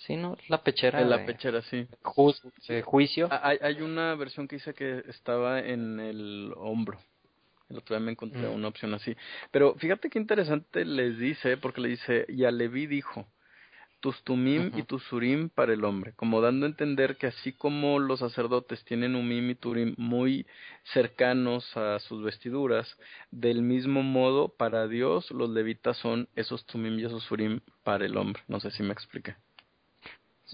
A: sí no la pechera
B: En la
A: de,
B: pechera, sí.
A: ju- de juicio
B: Hay, hay una versión que dice que estaba en el hombro. El otro día me encontré
A: Mm.
B: una opción así. Pero fíjate qué interesante les dice, porque le dice, y a Leví dijo, tus tumim y tus urim para el hombre, como dando a entender que así como los sacerdotes tienen umim y turim muy cercanos a sus vestiduras, del mismo modo para Dios los levitas son esos tumim y esos urim para el hombre. No sé si me expliqué.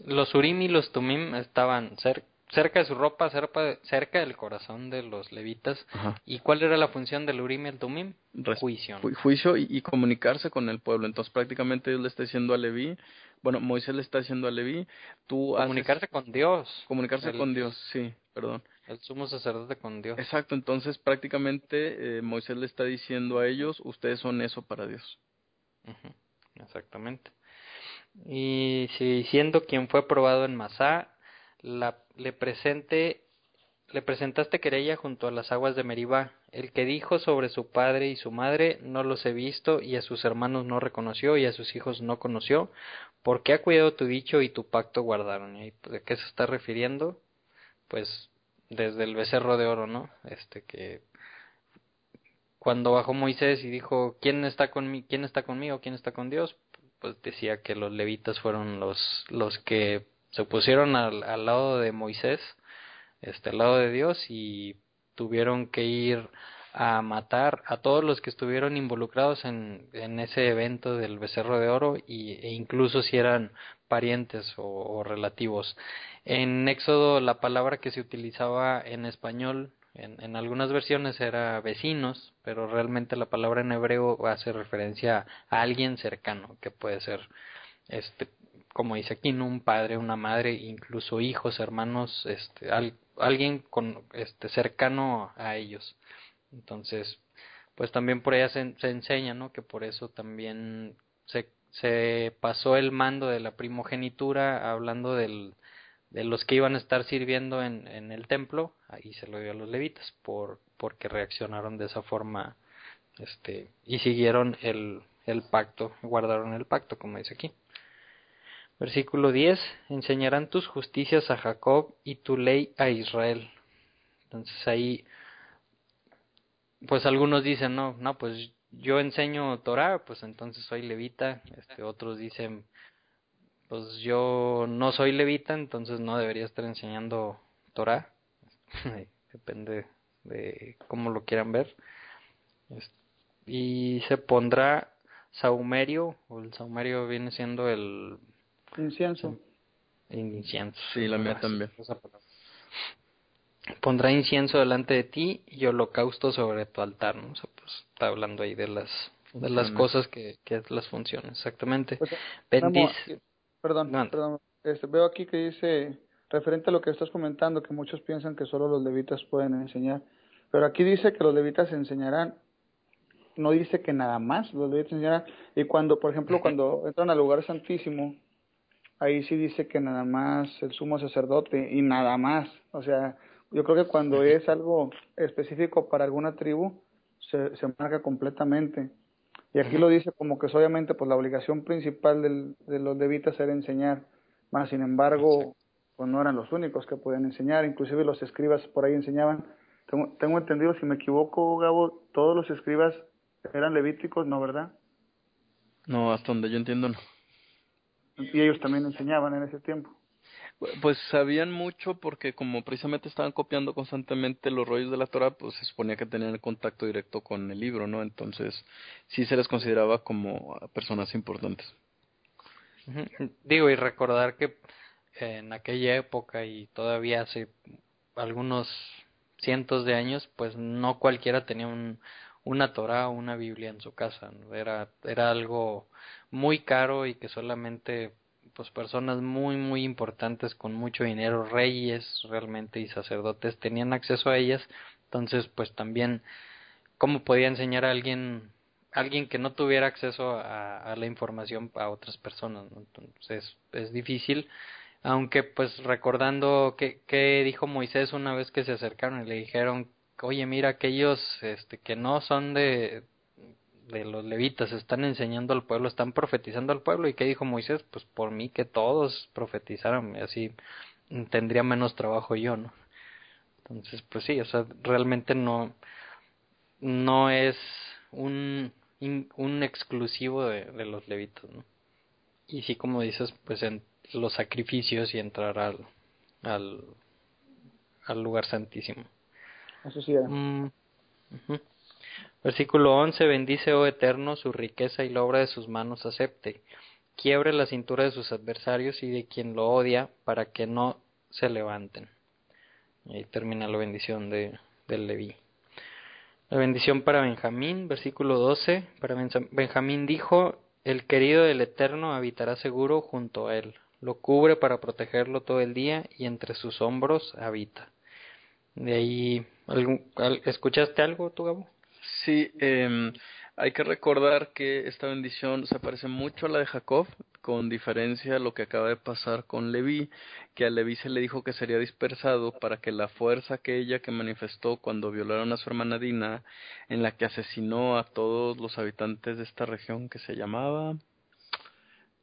A: Los urim y los tumim estaban cer- cerca de su ropa cerca, cerca del corazón de los levitas
B: Ajá.
A: y cuál era la función del urim y el tumim
B: Res-
A: juicio
B: ju- juicio y, y comunicarse con el pueblo. Entonces prácticamente Dios le está diciendo a Leví, bueno, Moisés le está diciendo a Leví, tú haces-
A: comunicarse con Dios
B: comunicarse
A: el-
B: con Dios, sí, perdón.
A: el sumo sacerdote con Dios
B: Exacto, entonces prácticamente eh, Moisés le está diciendo a ellos, ustedes son eso para Dios.
A: Ujú, Exactamente. Y si siendo quien fue probado en Masá, la, le presente, le presentaste querella junto a las aguas de Meribá. El que dijo sobre su padre y su madre, no los he visto, y a sus hermanos no reconoció, y a sus hijos no conoció, porque ha cuidado tu dicho y tu pacto guardaron. ¿Y de qué se está refiriendo? Pues desde el becerro de oro, ¿no? Este que cuando bajó Moisés y dijo, ¿quién está, ¿quién está conmigo? ¿Quién está con Dios? Pues decía que los levitas fueron los, los que se pusieron al, al lado de Moisés, este, al lado de Dios, y tuvieron que ir a matar a todos los que estuvieron involucrados en, en ese evento del becerro de oro y, e incluso si eran parientes o, o relativos. En Éxodo la palabra que se utilizaba en español en, en algunas versiones era vecinos, pero realmente la palabra en hebreo hace referencia a alguien cercano, que puede ser este como dice aquí, ¿no? un padre, una madre, incluso hijos, hermanos, este, alguien con, este, cercano a ellos. Entonces, pues también por ella se, se enseña, ¿no? Que por eso también se, se pasó el mando de la primogenitura hablando del, de los que iban a estar sirviendo en, en el templo, ahí se lo dio a los levitas, por, porque reaccionaron de esa forma este, y siguieron el, el pacto, guardaron el pacto, como dice aquí. Versículo 10, enseñarán tus justicias a Jacob y tu ley a Israel. Entonces ahí, pues algunos dicen, no, no, pues yo enseño Torah, pues entonces soy levita. Este, otros dicen, pues yo no soy levita, entonces no debería estar enseñando Torah. Depende de cómo lo quieran ver. Y se pondrá saumerio, o el saumerio viene siendo el...
C: Incienso.
A: Incienso.
B: Sí, la mía también.
A: Pondrá incienso delante de ti y holocausto sobre tu altar, ¿no? O pues está hablando ahí de las de las cosas que, que las funciones, exactamente.
C: Pues, perdón, perdón, este, veo aquí que dice, referente a lo que estás comentando, que muchos piensan que solo los levitas pueden enseñar, pero aquí dice que los levitas enseñarán no dice que nada más los levitas enseñarán. Y cuando, por ejemplo, cuando entran al lugar santísimo, ahí sí dice que nada más el sumo sacerdote y nada más. O sea, yo creo que cuando es algo específico para alguna tribu, se, se marca completamente. Y aquí lo dice como que es obviamente pues la obligación principal del, de los levitas era enseñar, más sin embargo, pues no eran los únicos que podían enseñar, inclusive los escribas por ahí enseñaban. Tengo, tengo entendido, si me equivoco, Gabo, todos los escribas eran levíticos, ¿no, verdad?
B: No, hasta donde yo entiendo no.
C: Y ellos también enseñaban en ese tiempo.
B: Pues sabían mucho porque como precisamente estaban copiando constantemente los rollos de la Torah, pues se suponía que tenían contacto directo con el libro, ¿no? Entonces sí se les consideraba como personas importantes.
A: Digo, y recordar que en aquella época y todavía hace algunos cientos de años, pues no cualquiera tenía un, una Torah o una Biblia en su casa. Era, era algo muy caro y que solamente pues personas muy muy importantes con mucho dinero, reyes realmente y sacerdotes tenían acceso a ellas. Entonces pues también cómo podía enseñar a alguien alguien que no tuviera acceso a, la información a otras personas. Entonces es difícil aunque pues recordando que, que dijo Moisés una vez que se acercaron y le dijeron oye, mira, aquellos este, que no son de, de los levitas están enseñando al pueblo, están profetizando al pueblo. ¿Y qué dijo Moisés? Pues por mí que todos profetizaran, así tendría menos trabajo yo, ¿no? Entonces, pues sí, o sea, realmente no, no es un, un exclusivo de, de los levitas, ¿no? Y sí, como dices, pues en los sacrificios y entrar al, al, al lugar santísimo.
C: Eso sí mm,
A: Versículo 11. Bendice, oh Eterno, su riqueza y la obra de sus manos acepte. Quiebre la cintura de sus adversarios y de quien lo odia para que no se levanten. Ahí termina la bendición de, del Leví. La bendición para Benjamín, versículo 12. Para Benjamín dijo, el querido del Eterno habitará seguro junto a él. Lo cubre para protegerlo todo el día y entre sus hombros habita. De ahí ¿Escuchaste algo tú, Gabo?
B: Sí, eh, hay que recordar que esta bendición se parece mucho a la de Jacob, con diferencia a lo que acaba de pasar con Leví, que a Leví se le dijo que sería dispersado para que la fuerza que ella que manifestó cuando violaron a su hermana Dina, en la que asesinó a todos los habitantes de esta región que se llamaba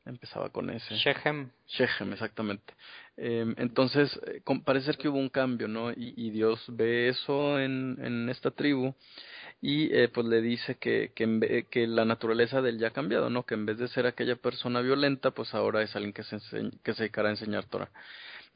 B: empezaba con ese.
A: Shechem.
B: Shechem, exactamente. Eh, entonces, eh, parece ser que hubo un cambio, ¿no? Y, y Dios ve eso en, en esta tribu y eh, pues le dice que, que, que, la naturaleza de él ya ha cambiado, ¿no? Que en vez de ser aquella persona violenta, pues ahora es alguien que se, que se dedicará a enseñar Torah.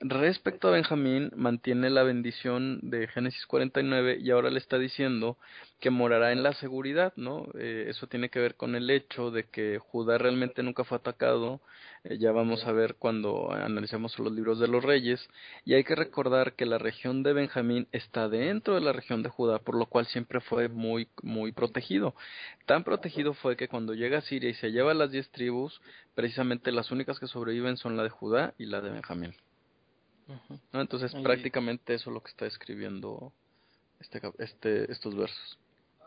B: Respecto a Benjamín, mantiene la bendición de Génesis 49 y ahora le está diciendo que morará en la seguridad, ¿no? Eh, eso tiene que ver con el hecho de que Judá realmente nunca fue atacado, eh, ya vamos a ver cuando analicemos los libros de los reyes, y hay que recordar que la región de Benjamín está dentro de la región de Judá, por lo cual siempre fue muy, muy protegido. Tan protegido fue que cuando llega a Siria y se lleva a las diez tribus, precisamente las únicas que sobreviven son la de Judá y la de Benjamín. Entonces, prácticamente eso es lo que está escribiendo este, este, estos versos.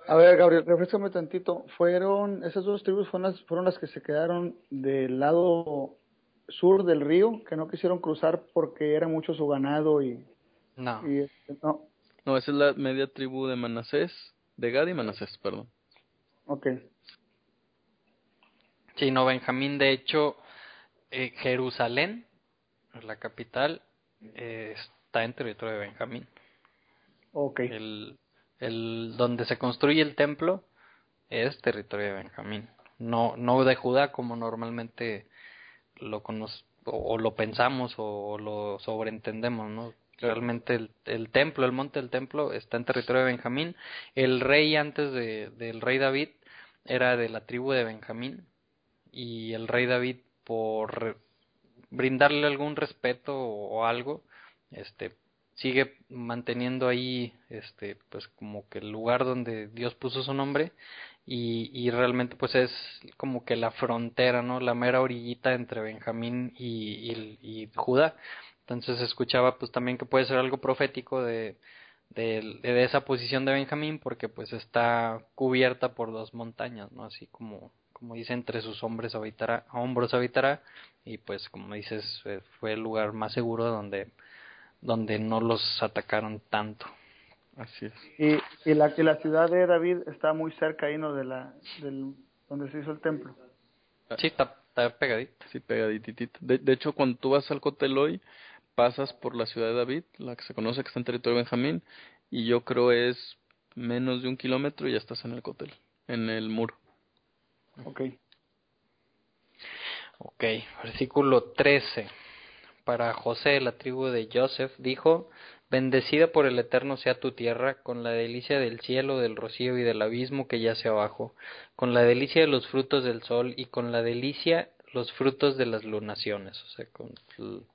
C: A ver, Gabriel, refrescame tantito. Fueron, esas dos tribus fueron las, fueron las que se quedaron del lado sur del río, que no quisieron cruzar porque era mucho su ganado y...
A: No.
C: Este, no.
B: No, esa es la media tribu de Manasés, de Gad y Manasés, perdón.
C: Ok.
A: Sí, no, Benjamín, de hecho, eh, Jerusalén, la capital, eh, está en territorio de Benjamín.
C: Ok.
A: El, el, donde se construye el templo es territorio de Benjamín. No, no de Judá como normalmente lo conoce, o, lo pensamos o, lo sobreentendemos, ¿no? Realmente el, el, templo, el monte del templo está en territorio de Benjamín. El rey antes de, del rey David era de la tribu de Benjamín y el rey David por brindarle algún respeto o algo, este sigue manteniendo ahí este pues como que el lugar donde Dios puso su nombre y, y realmente pues es como que la frontera no la mera orillita entre Benjamín y, y, Judá. Entonces escuchaba pues también que puede ser algo profético de, de, de, esa posición de Benjamín porque pues está cubierta por dos montañas no así como como dice, entre sus hombres habitará, hombros habitará, y pues como dices, eh, fue el lugar más seguro donde, donde no los atacaron tanto.
B: Así es.
C: Y, y, la, la ciudad de David está muy cerca ahí, ¿no? De la, del, donde se hizo el templo.
A: Sí, está, está pegadito.
B: Sí, pegadititito. De, de hecho, cuando tú vas al Coteloy, pasas por la ciudad de David, la que se conoce que está en territorio de Benjamín, y yo creo es menos de un kilómetro y ya estás en el Cotel, en el muro.
C: Ok.
A: Versículo 13. Para José, la tribu de Joseph, dijo, Bendecida por el Eterno sea tu tierra, con la delicia del cielo, del rocío y del abismo que yace abajo, con la delicia de los frutos del sol y con la delicia los frutos de las lunaciones, o sea, con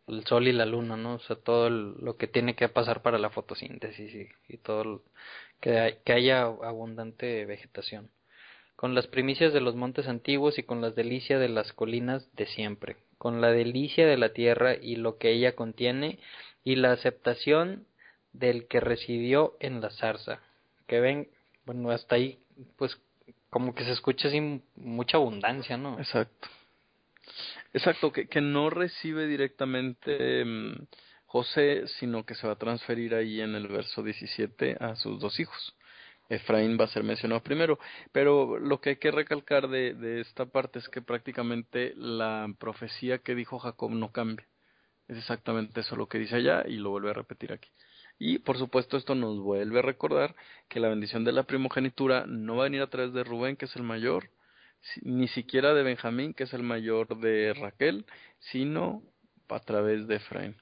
A: el, sol y la luna, ¿no? O sea, todo lo que tiene que pasar para la fotosíntesis y, y todo que, que haya abundante vegetación con las primicias de los montes antiguos y con las delicias de las colinas de siempre, con la delicia de la tierra y lo que ella contiene, y la aceptación del que residió en la zarza. Que ven, bueno, hasta ahí, pues como que se escucha así mucha abundancia, ¿no?
B: Exacto. Exacto, que, que no recibe directamente mm, José, sino que se va a transferir ahí en el verso 17 a sus dos hijos. Efraín va a ser mencionado primero, pero lo que hay que recalcar de, de esta parte es que prácticamente la profecía que dijo Jacob no cambia. Es exactamente eso lo que dice allá y lo vuelve a repetir aquí. Y por supuesto esto nos vuelve a recordar que la bendición de la primogenitura no va a venir a través de Rubén, que es el mayor, ni siquiera de Benjamín, que es el mayor de Raquel, sino a través de Efraín.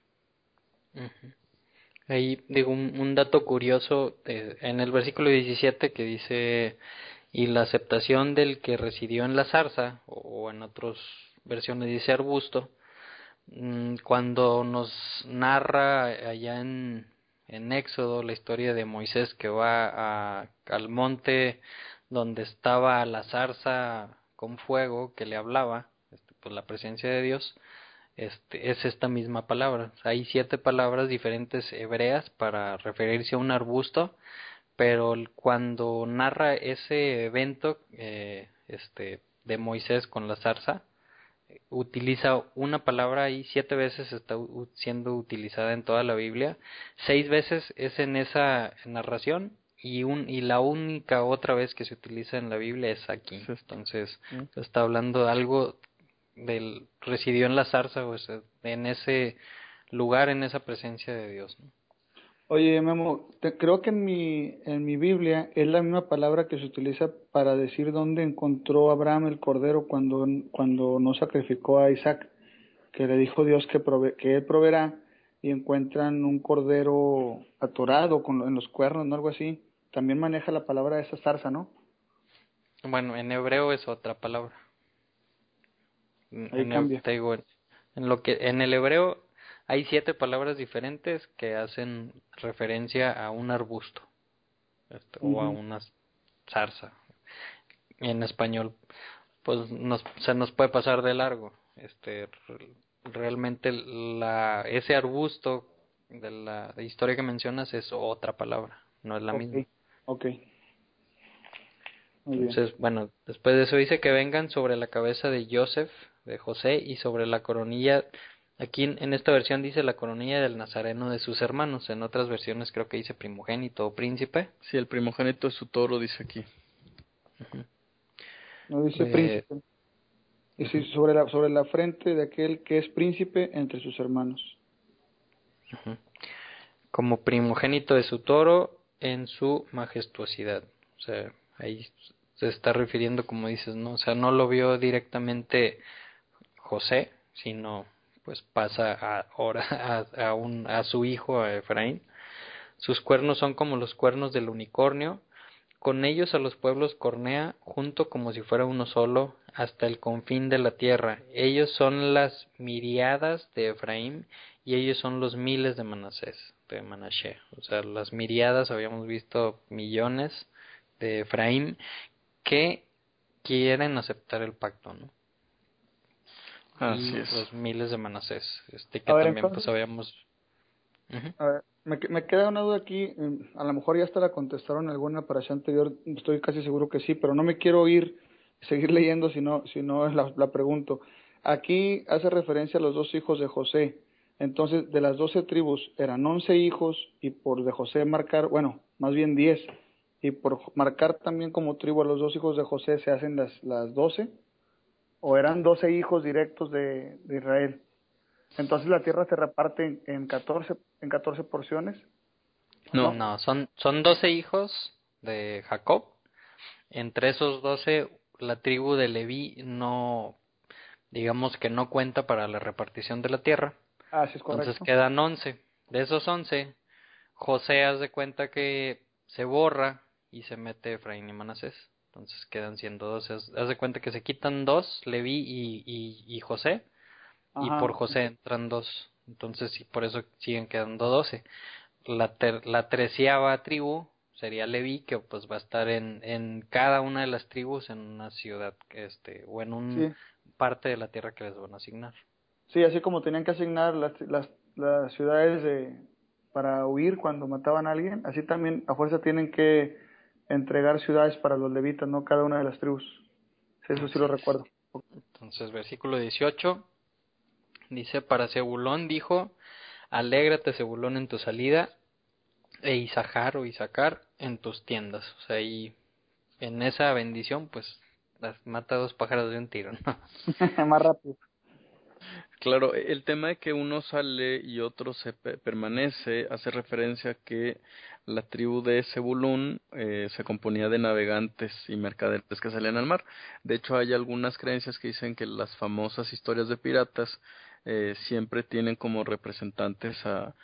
A: Ahí digo un, dato curioso en el versículo 17 que dice y la aceptación del que residió en la zarza o, en otras versiones dice arbusto mm, cuando nos narra allá en, en Éxodo la historia de Moisés que va a, al monte donde estaba la zarza con fuego que le hablaba este, pues la presencia de Dios este, es esta misma palabra. Hay siete palabras diferentes hebreas para referirse a un arbusto, pero cuando narra ese evento eh, este, de Moisés con la zarza, utiliza una palabra y siete veces está siendo utilizada en toda la Biblia, seis veces es en esa narración y, un, y la única otra vez que se utiliza en la Biblia es aquí. Entonces, mm. está hablando de algo del residió en la zarza, o sea, en ese lugar, en esa presencia de Dios.
C: Oye, Memo, te, creo que en mi, en mi Biblia es la misma palabra que se utiliza para decir dónde encontró Abraham el cordero cuando, cuando no sacrificó a Isaac, que le dijo Dios que, prove, que él proveerá, y encuentran un cordero atorado con, en los cuernos, ¿no? Algo así. También maneja la palabra esa zarza, ¿no?
A: Bueno, en hebreo es otra palabra. Te digo, en lo que en el hebreo hay siete palabras diferentes que hacen referencia a un arbusto este, o a una zarza. En español, pues nos, se nos puede pasar de largo. Este, realmente la, ese arbusto de la historia que mencionas es otra palabra, no es la misma.
C: Ok.
A: Entonces, bueno, después de eso dice que vengan sobre la cabeza de Joseph, de José, y sobre la coronilla, aquí en, esta versión dice la coronilla del nazareno de sus hermanos, en otras versiones creo que dice primogénito o príncipe.
B: Sí, el primogénito es su toro, dice aquí.
C: No dice eh, príncipe. Dice sobre la, sobre la frente de aquel que es príncipe entre sus hermanos.
A: Como primogénito de su toro en su majestuosidad. O sea, ahí se está refiriendo, como dices, ¿no? O sea, no lo vio directamente José, sino pues pasa ahora a, a, un, a su hijo, a Efraín. Sus cuernos son como los cuernos del unicornio, con ellos a los pueblos cornea junto como si fuera uno solo hasta el confín de la tierra. Ellos son las miriadas de Efraín y ellos son los miles de Manasés, de Manashe. O sea, las miriadas habíamos visto millones de Efraín que quieren aceptar el pacto, ¿no?
B: Así
A: y
B: es.
A: los miles de Manasés, este que también pues habíamos...
C: A ver, me, me, queda una duda aquí, a lo mejor ya hasta la contestaron alguna allá anterior, estoy casi seguro que sí, pero no me quiero ir, seguir leyendo si no, si no la, la pregunto. Aquí hace referencia a los dos hijos de José, entonces de las doce tribus eran once hijos y por de José marcar, bueno, más bien diez, y por marcar también como tribu a los dos hijos de José se hacen las, las doce, o eran doce hijos directos de, de Israel. Entonces la tierra se reparte en, catorce 14, en 14 porciones.
A: No, no, son, son 12 hijos de Jacob. Entre esos 12, la tribu de Leví no, digamos que no cuenta para la repartición de la tierra.
C: Ah, sí es correcto.
A: Entonces quedan 11. De esos 11, José hace cuenta que se borra y se mete Efraín y Manasés. Entonces quedan siendo 12. Haz de cuenta que se quitan dos, Leví y, y, y José y por José entran dos. Entonces, sí, por eso siguen quedando doce. La, ter, la treceava tribu sería Leví, que pues va a estar en, en cada una de las tribus en una ciudad este o en un parte de la tierra que les van a asignar.
C: Sí, así como tenían que asignar las, las, las ciudades de, para huir cuando mataban a alguien, así también a fuerza tienen que entregar ciudades para los levitas, no cada una de las tribus. Eso sí lo recuerdo.
A: Entonces, versículo 18 Dice, para Zebulón dijo, alégrate Zebulón en tu salida, e Isahar o Isaacar en tus tiendas. O sea, y en esa bendición, pues, las mata dos pájaros de un tiro, ¿no?
C: Más rápido.
B: Claro, el tema de que uno sale y otro se permanece hace referencia a que la tribu de Zebulún eh, se componía de navegantes y mercaderes que salían al mar. De hecho, hay algunas creencias que dicen que las famosas historias de piratas eh, siempre tienen como representantes a,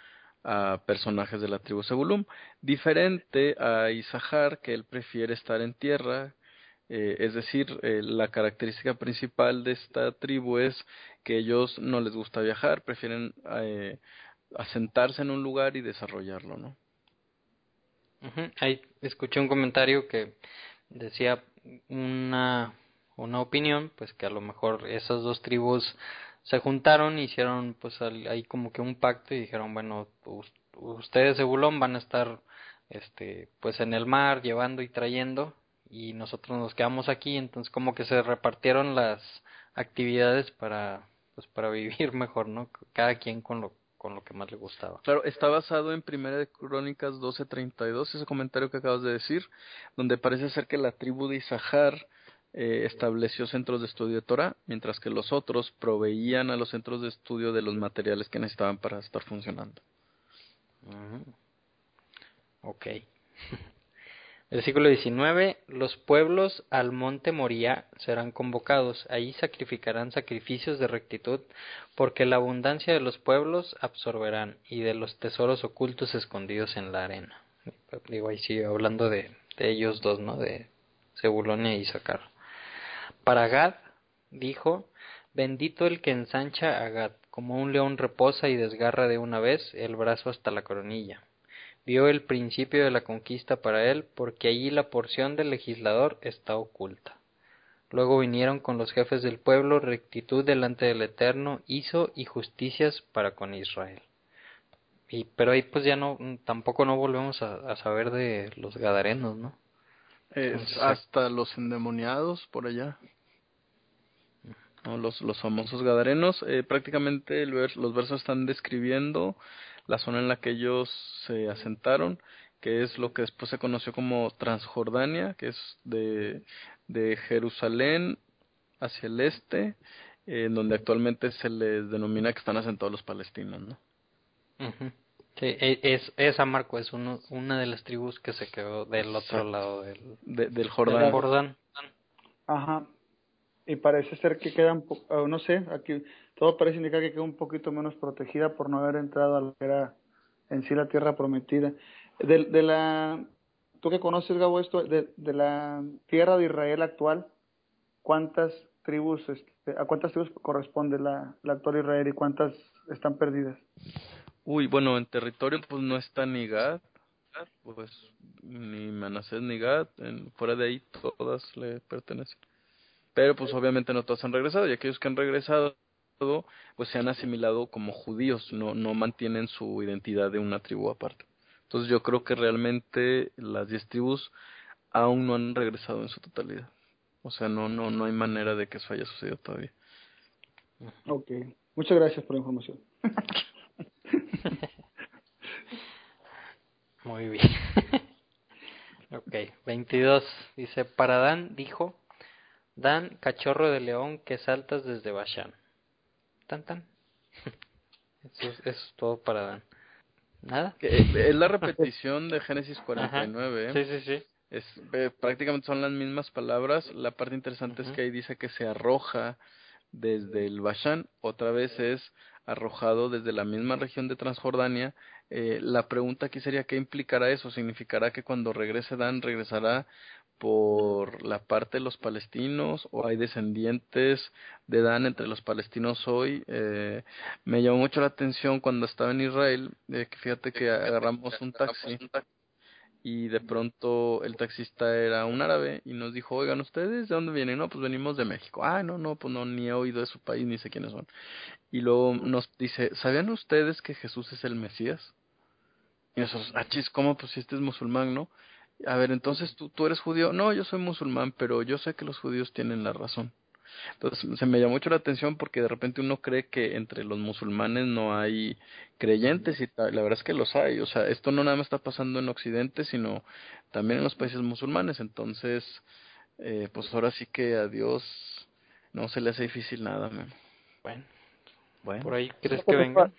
B: personajes de la tribu Zebulun, diferente a Isahar, que él prefiere estar en tierra, eh, es decir, eh, la característica principal de esta tribu es que ellos no les gusta viajar, prefieren eh, asentarse en un lugar y desarrollarlo, ¿no?
A: Ahí escuché un comentario que decía una, una opinión, pues que a lo mejor esas dos tribus se juntaron, hicieron pues ahí como que un pacto y dijeron, bueno, ustedes de Bulón van a estar este pues en el mar llevando y trayendo y nosotros nos quedamos aquí, entonces como que se repartieron las actividades para pues para vivir mejor, ¿no? Cada quien con lo con lo que más le gustaba.
B: Claro, está basado en Primera de Crónicas 12:32, ese comentario que acabas de decir, donde parece ser que la tribu de Isahar eh, estableció centros de estudio de Torah, mientras que los otros proveían a los centros de estudio de los materiales que necesitaban para estar funcionando.
A: Ok. Versículo 19. Los pueblos al monte Moría serán convocados. Ahí sacrificarán sacrificios de rectitud, porque la abundancia de los pueblos absorberán, y de los tesoros ocultos escondidos en la arena. Digo, ahí sigue hablando de, ellos dos, ¿no? De Zebulonia y Isaacar. Para Gad, dijo, bendito el que ensancha a Gad, como un león reposa y desgarra de una vez el brazo hasta la coronilla vio el principio de la conquista para él, porque allí la porción del legislador está oculta. Luego vinieron con los jefes del pueblo, rectitud delante del Eterno hizo y justicias para con Israel. Y, pero ahí pues ya no, tampoco no volvemos a, saber de los gadarenos, ¿no?
B: hasta los endemoniados por allá. Los, los famosos gadarenos, eh, prácticamente los versos están describiendo la zona en la que ellos se asentaron, que es lo que después se conoció como Transjordania, que es de, de Jerusalén hacia el este, en donde actualmente se les denomina que están asentados los palestinos, ¿no?
A: Sí, e, es, esa Marco es uno, una de las tribus que se quedó del otro lado del,
B: del Jordán.
A: Jordán.
C: Ajá. Y parece ser que quedan, ah, no sé, aquí todo parece indicar que queda un poquito menos protegida por no haber entrado a lo que era en sí la tierra prometida. De, de la, tú que conoces, Gabo, esto, de, la tierra de Israel actual, ¿cuántas tribus, este, a cuántas tribus corresponde la, la actual Israel y cuántas están perdidas?
B: Uy, bueno, en territorio pues no está ni Gad, pues ni Manasés ni Gad, fuera de ahí todas le pertenecen. Pero pues obviamente no todas han regresado y aquellos que han regresado pues se han asimilado como judíos, no, no mantienen su identidad de una tribu aparte. Entonces yo creo que realmente las diez tribus aún no han regresado en su totalidad. O sea, no, no, no hay manera de que eso haya sucedido todavía.
C: Ok, muchas gracias por la información.
A: Muy bien. ok, 22. Dice, para Dan dijo, Dan, cachorro de león que saltas desde Bashan. Eso es, todo para Dan. ¿Nada?
B: Eh, es la repetición de Génesis 49.
A: ¿eh? Sí, sí, sí.
B: Es, eh, prácticamente son las mismas palabras. La parte interesante es que ahí dice que se arroja desde el Bashan. Otra vez es arrojado desde la misma región de Transjordania. Eh, la pregunta aquí sería, ¿qué implicará eso? ¿Significará que cuando regrese Dan regresará por la parte de los palestinos o hay descendientes de Dan entre los palestinos hoy. Eh, me llamó mucho la atención cuando estaba en Israel, eh, que fíjate que agarramos un taxi y de pronto el taxista era un árabe y nos dijo, oigan, ¿ustedes de dónde vienen? No, pues venimos de México. Ah, no, no, pues no, ni he oído de su país, ni sé quiénes son. Y luego nos dice, ¿sabían ustedes que Jesús es el Mesías? Y nosotros, ah, chis, ¿cómo? Pues si este es musulmán, ¿no? A ver, entonces ¿tú, tú eres judío. No, yo soy musulmán, pero yo sé que los judíos tienen la razón. Entonces se me llamó mucho la atención porque de repente uno cree que entre los musulmanes no hay creyentes y la verdad es que los hay. O sea, esto no nada más está pasando en Occidente, sino también en los países musulmanes. Entonces, eh, pues ahora sí que a Dios no se le hace difícil nada.
A: Bueno, bueno. ¿Por ahí crees que venga?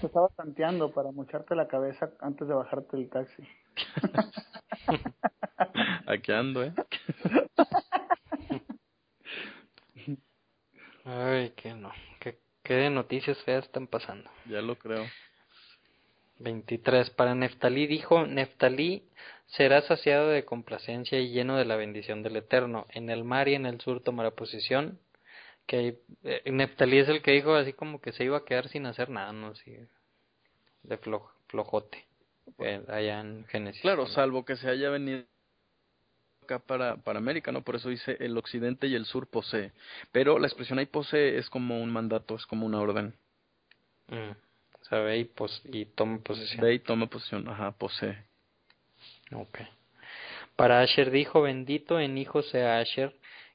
C: Te estaba tanteando para mocharte la cabeza antes de bajarte el taxi.
B: Aquí ando, ¿eh?
A: Ay, que no. ¿Qué, ¿Qué noticias feas están pasando?
B: Ya lo creo.
A: 23. Para Neftalí dijo, Neftalí será saciado de complacencia y lleno de la bendición del Eterno. En el mar y en el sur tomará posición. Que eh, Neftalí es el que dijo así como que se iba a quedar sin hacer nada, ¿no? Así, de flojote allá en Génesis.
B: Claro, salvo que se haya venido acá para, para América, ¿no? Por eso dice el occidente y el sur posee. Pero la expresión ahí posee es como un mandato, es como una orden.
A: Mm. O sea, ve y, pos y toma posesión.
B: Ve y toma posesión, ajá, posee.
A: Ok. Para Asher dijo, bendito en hijo sea Asher,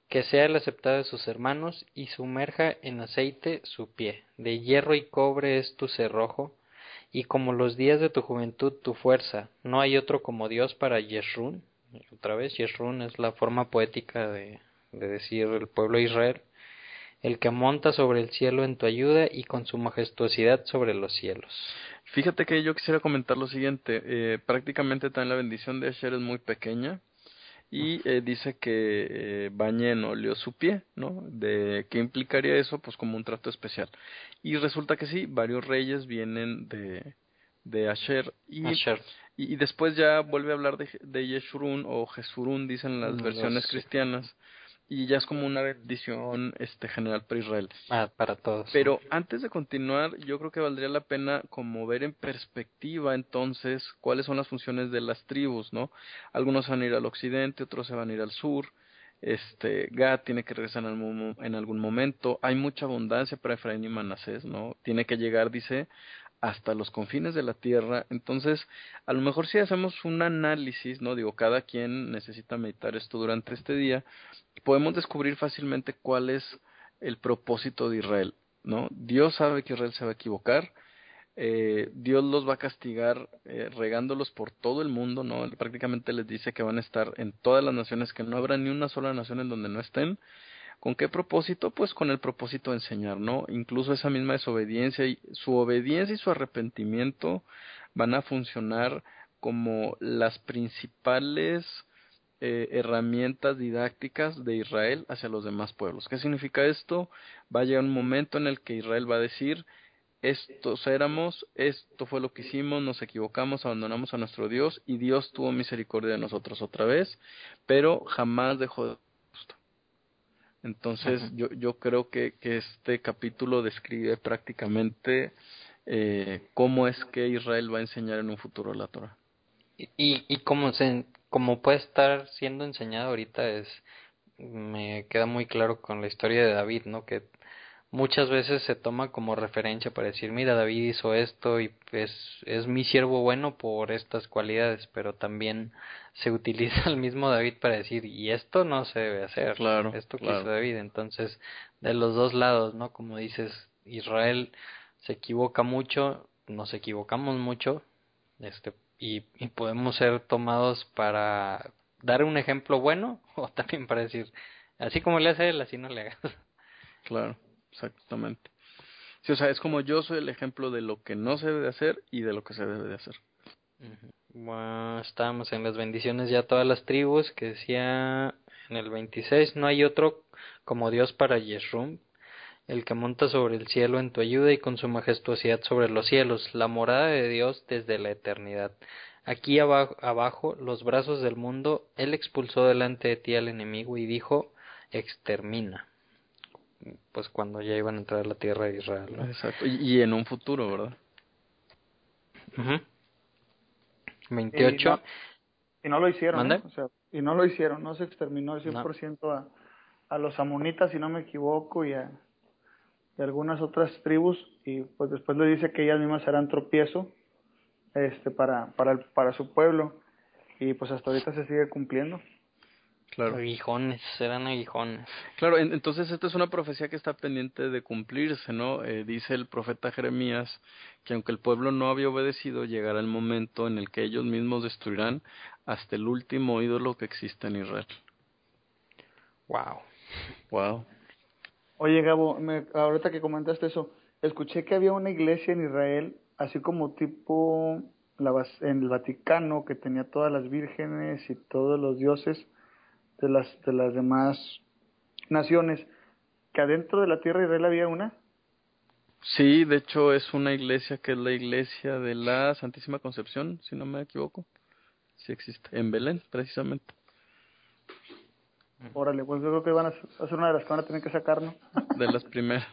A: que sea el aceptado de sus hermanos y sumerja en aceite su pie. De hierro y cobre es tu cerrojo, y como los días de tu juventud tu fuerza. No hay otro como Dios para Yeshurun. Otra vez, Yeshurun es la forma poética de, de decir el pueblo de Israel. El que monta sobre el cielo en tu ayuda y con su majestuosidad sobre los cielos.
B: Fíjate que yo quisiera comentar lo siguiente. Eh, prácticamente también la bendición de Asher es muy pequeña. Y eh, dice que eh, bañe en óleo su pie, ¿no? De qué implicaría eso, pues como un trato especial. Y resulta que sí, varios reyes vienen de de Asher y, y, después ya vuelve a hablar de, de Yeshurun o Jesurun dicen las versiones cristianas y ya es como una bendición este general para Israel.
A: Ah, para todos.
B: Pero antes de continuar, yo creo que valdría la pena como ver en perspectiva entonces cuáles son las funciones de las tribus, ¿no? Algunos van a ir al occidente, otros se van a ir al sur. Este, Gad tiene que regresar en, en algún momento. Hay mucha abundancia para Efraín y Manasés, ¿no? Tiene que llegar, dice, hasta los confines de la Tierra. Entonces, a lo mejor si hacemos un análisis, ¿no? Digo, cada quien necesita meditar esto durante este día, podemos descubrir fácilmente cuál es el propósito de Israel, ¿no? Dios sabe que Israel se va a equivocar, eh, Dios los va a castigar eh, regándolos por todo el mundo, ¿no? Prácticamente les dice que van a estar en todas las naciones, que no habrá ni una sola nación en donde no estén. ¿Con qué propósito? Pues con el propósito de enseñar, ¿no? Incluso esa misma desobediencia y su obediencia y su arrepentimiento van a funcionar como las principales eh, herramientas didácticas de Israel hacia los demás pueblos. ¿Qué significa esto? Va a llegar un momento en el que Israel va a decir, estos éramos, esto fue lo que hicimos, nos equivocamos, abandonamos a nuestro Dios y Dios tuvo misericordia de nosotros otra vez, pero jamás dejó entonces yo, yo creo que, que este capítulo describe prácticamente eh, cómo es que Israel va a enseñar en un futuro la Torah.
A: Y, y cómo se, como puede estar siendo enseñado ahorita es me queda muy claro con la historia de David, ¿no? Que muchas veces se toma como referencia para decir, mira, David hizo esto y es, es mi siervo bueno por estas cualidades, pero también se utiliza el mismo David para decir, y esto no se debe hacer,
B: claro,
A: esto que hizo David. Entonces, de los dos lados, ¿no? Como dices, Israel se equivoca mucho, nos equivocamos mucho, este, y, y podemos ser tomados para dar un ejemplo bueno o también para decir, así como le hace él, así no le hagas.
B: Claro, exactamente. Sí, o sea, es como yo soy el ejemplo de lo que no se debe de hacer y de lo que se debe de hacer.
A: Bueno, estamos en las bendiciones ya todas las tribus que decía en el 26, no hay otro como Dios para Yeshrum, el que monta sobre el cielo en tu ayuda y con su majestuosidad sobre los cielos, la morada de Dios desde la eternidad. Aquí abajo, abajo, los brazos del mundo, él expulsó delante de ti al enemigo y dijo, extermina. Pues cuando ya iban a entrar a la tierra de Israel.
B: Exacto, y, en un futuro, ¿verdad?
A: 28.
C: Y no, lo hicieron, ¿eh? o sea, y no lo hicieron, no se exterminó el 100% a, a los amonitas, si no me equivoco, y a, y algunas otras tribus, y pues después le dice que ellas mismas serán tropiezo este para, para, para su pueblo, y pues hasta ahorita se sigue cumpliendo.
A: Claro. Aguijones, serán aguijones.
B: Claro, entonces esta es una profecía que está pendiente de cumplirse, ¿no? Eh, dice el profeta Jeremías que aunque el pueblo no había obedecido, llegará el momento en el que ellos mismos destruirán hasta el último ídolo que existe en Israel.
A: Wow.
B: Wow.
C: Oye, Gabo, me, ahorita que comentaste eso, escuché que había una iglesia en Israel, así como tipo la, en el Vaticano, que tenía todas las vírgenes y todos los dioses de las, de las demás naciones, que adentro de la tierra de Israel había una.
B: Sí, de hecho es una iglesia que es la iglesia de la Santísima Concepción, si no me equivoco. Sí existe, en Belén, precisamente.
C: Órale, pues yo creo que van a ser una de las que van a tener que sacar, ¿no?
B: De las primeras.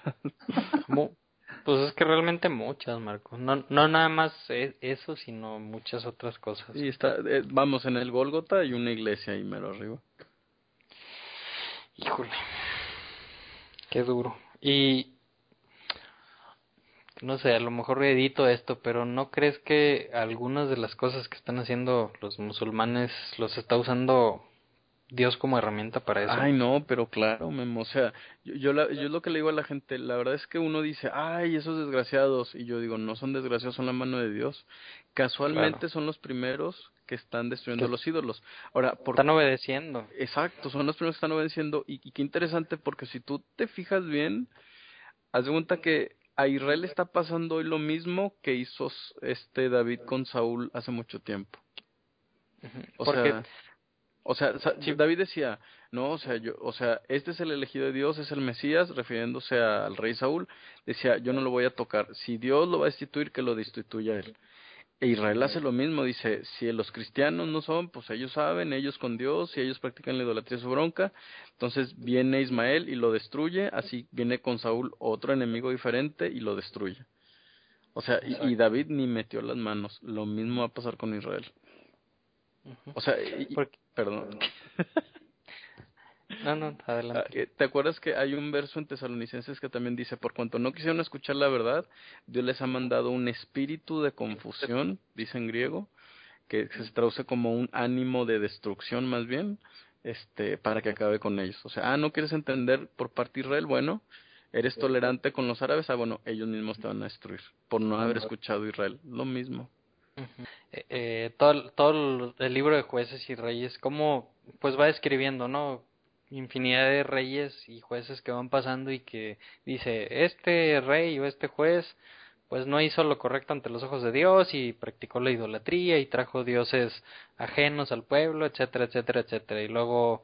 A: pues es que realmente muchas, Marco. No, no nada más e, eso, sino muchas otras cosas.
B: Sí, está, eh, vamos, en el Gólgota hay una iglesia ahí mero arriba.
A: Híjole, qué duro. Y no sé, a lo mejor edito esto, pero ¿no crees que algunas de las cosas que están haciendo los musulmanes los está usando Dios como herramienta para eso?
B: Ay, no, pero claro, Memo, o sea, yo, yo, la, yo lo que le digo a la gente, la verdad es que uno dice, ay, esos desgraciados, y yo digo, no son desgraciados, son la mano de Dios. Casualmente son los primeros que están destruyendo los ídolos. Ahora,
A: por... están obedeciendo.
B: Exacto, son los primeros que están obedeciendo, y, y qué interesante, porque si tú te fijas bien, haz de cuenta que a Israel está pasando hoy lo mismo que hizo este David con Saúl hace mucho tiempo. O sea, O sea, David decía, no, o sea, yo, o sea, este es el elegido de Dios, es el Mesías, refiriéndose al rey Saúl, decía, yo no lo voy a tocar. Si Dios lo va a destituir, que lo destituya él. E Israel hace lo mismo, dice, si los cristianos no son, pues ellos saben, ellos con Dios, si ellos practican la idolatría su bronca, entonces viene Ismael y lo destruye, así viene con Saúl otro enemigo diferente y lo destruye. O sea, y, David ni metió las manos, lo mismo va a pasar con Israel. O sea, perdón.
A: No, no, adelante. Ah,
B: eh, ¿Te acuerdas que hay un verso en Tesalonicenses que también dice, por cuanto no quisieron escuchar la verdad, Dios les ha mandado un espíritu de confusión, dice en griego, que se traduce como un ánimo de destrucción más bien, este, para que acabe con ellos. O sea, ah, no quieres entender por parte de Israel, bueno, eres tolerante con los árabes, ah, bueno, ellos mismos te van a destruir por no haber escuchado a Israel. Lo mismo.
A: Eh, eh, todo, todo el libro de jueces y reyes, como pues va describiendo, ¿no? Infinidad de reyes y jueces que van pasando y que dice, este rey o este juez pues no hizo lo correcto ante los ojos de Dios y practicó la idolatría y trajo dioses ajenos al pueblo, etcétera, etcétera, etcétera. Y luego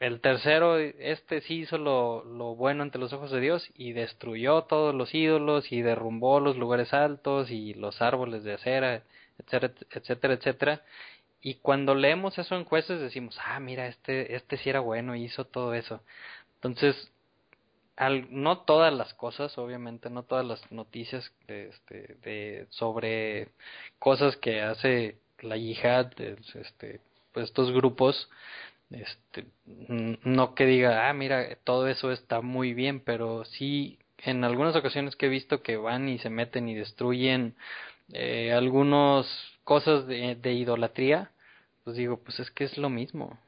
A: el tercero, este sí hizo lo, lo bueno ante los ojos de Dios y destruyó todos los ídolos y derrumbó los lugares altos y los árboles de acera, etcétera, etcétera, etcétera. Y cuando leemos eso en jueces decimos, ah, mira, este, este sí era bueno, hizo todo eso. Entonces, al, no todas las cosas, obviamente, no todas las noticias de, este, de, sobre cosas que hace la yihad, este, pues estos grupos, este, no que diga, ah, mira, todo eso está muy bien, pero sí, en algunas ocasiones que he visto que van y se meten y destruyen eh, algunas cosas de idolatría, pues digo, pues es que es lo mismo.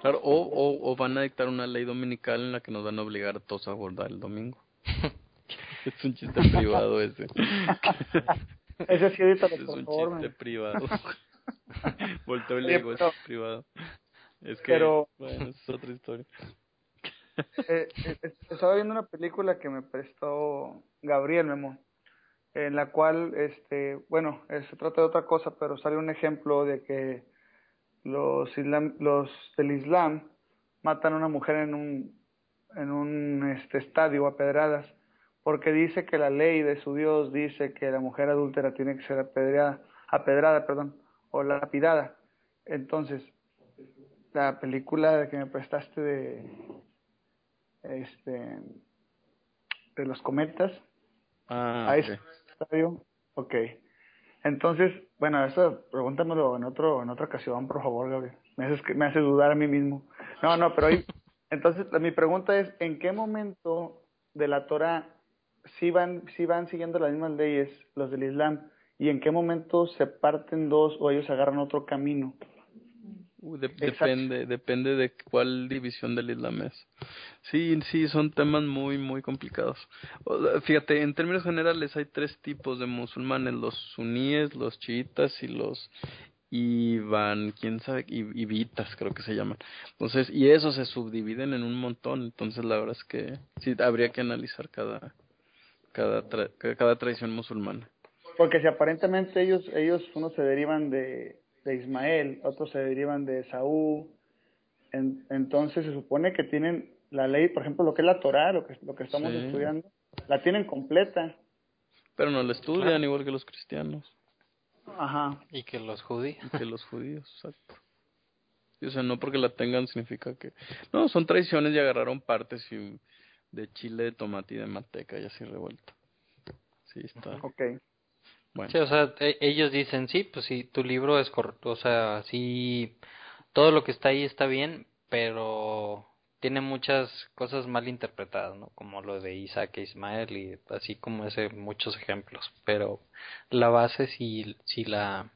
B: Claro, o, o, o, van a dictar una ley dominical en la que nos van a obligar a todos a guardar el domingo. es un chiste privado ese.
C: ese sí es
B: un chiste privado. Volteo el ego, es privado. Es que, pero, bueno, es otra historia.
C: Eh, eh, estaba viendo una película que me prestó Gabriel Memo, en la cual, este, bueno, eh, se trata de otra cosa, pero sale un ejemplo de que los, islam, los del Islam matan a una mujer en un, en un este, estadio a pedradas, porque dice que la ley de su Dios dice que la mujer adúltera tiene que ser apedreada, apedrada, perdón, o lapidada. Entonces, la película que me prestaste de este de los cometas
B: ah, a
C: ese estadio, ok. Entonces, bueno, eso pregúntamelo en otro en otra ocasión, por favor, Gabriel. Me hace, me hace dudar a mí mismo. No, no, pero entonces mi pregunta es, ¿en qué momento de la Torah si van, si van siguiendo las mismas leyes los del Islam y en qué momento se parten dos o ellos agarran otro camino.
B: Depende, depende de cuál división del Islam es. Sí, sí, son temas muy, muy complicados. Fíjate, en términos generales hay tres tipos de musulmanes, los suníes, los chiitas y los Iban, quién sabe, Ibitas creo que se llaman. Entonces, y esos se subdividen en un montón, entonces la verdad es que sí, habría que analizar cada, cada, cada tradición musulmana.
C: Porque si aparentemente ellos, ellos unos se derivan de, de Ismael, otros se derivan de Saúl, entonces se supone que tienen la ley, por ejemplo, lo que es la Torah, lo que, lo que estamos estudiando, la tienen completa.
B: Pero no la estudian igual que los cristianos.
C: Ajá.
A: Y que los judíos.
B: Y que los judíos, exacto. o sea, no porque la tengan significa que... No, son tradiciones y agarraron partes de chile, de tomate y de manteca y así revuelto. Sí, está.
C: Ok.
A: Sí, o sea, e, ellos dicen, sí, pues sí, tu libro es correcto, o sea, sí, todo lo que está ahí está bien, pero tiene muchas cosas mal interpretadas, ¿no? Como lo de Isaac e Ismael y así como ese muchos ejemplos, pero la base sí, sí la,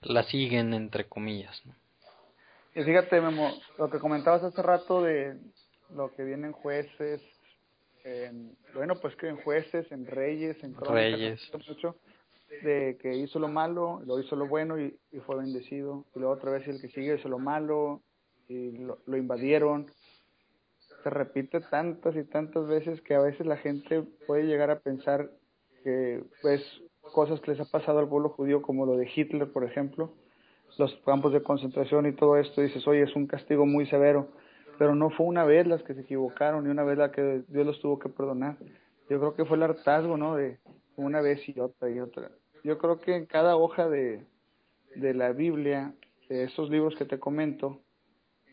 A: la siguen entre comillas, ¿no?
C: Y fíjate, Memo, lo que comentabas hace rato de lo que vienen jueces, en, bueno, pues que en jueces, en reyes, en
A: reyes.
C: Mucho, de que hizo lo malo, lo hizo lo bueno y, fue bendecido. Y luego otra vez el que sigue hizo lo malo y lo, invadieron. Se repite tantas y tantas veces que a veces la gente puede llegar a pensar que pues cosas que les ha pasado al pueblo judío como lo de Hitler, por ejemplo, los campos de concentración y todo esto, dices, oye, es un castigo muy severo, pero no fue una vez las que se equivocaron y una vez la que Dios los tuvo que perdonar. Yo creo que fue el hartazgo, ¿no? De una vez y otra y otra. Yo creo que en cada hoja de, de la Biblia, de esos libros que te comento,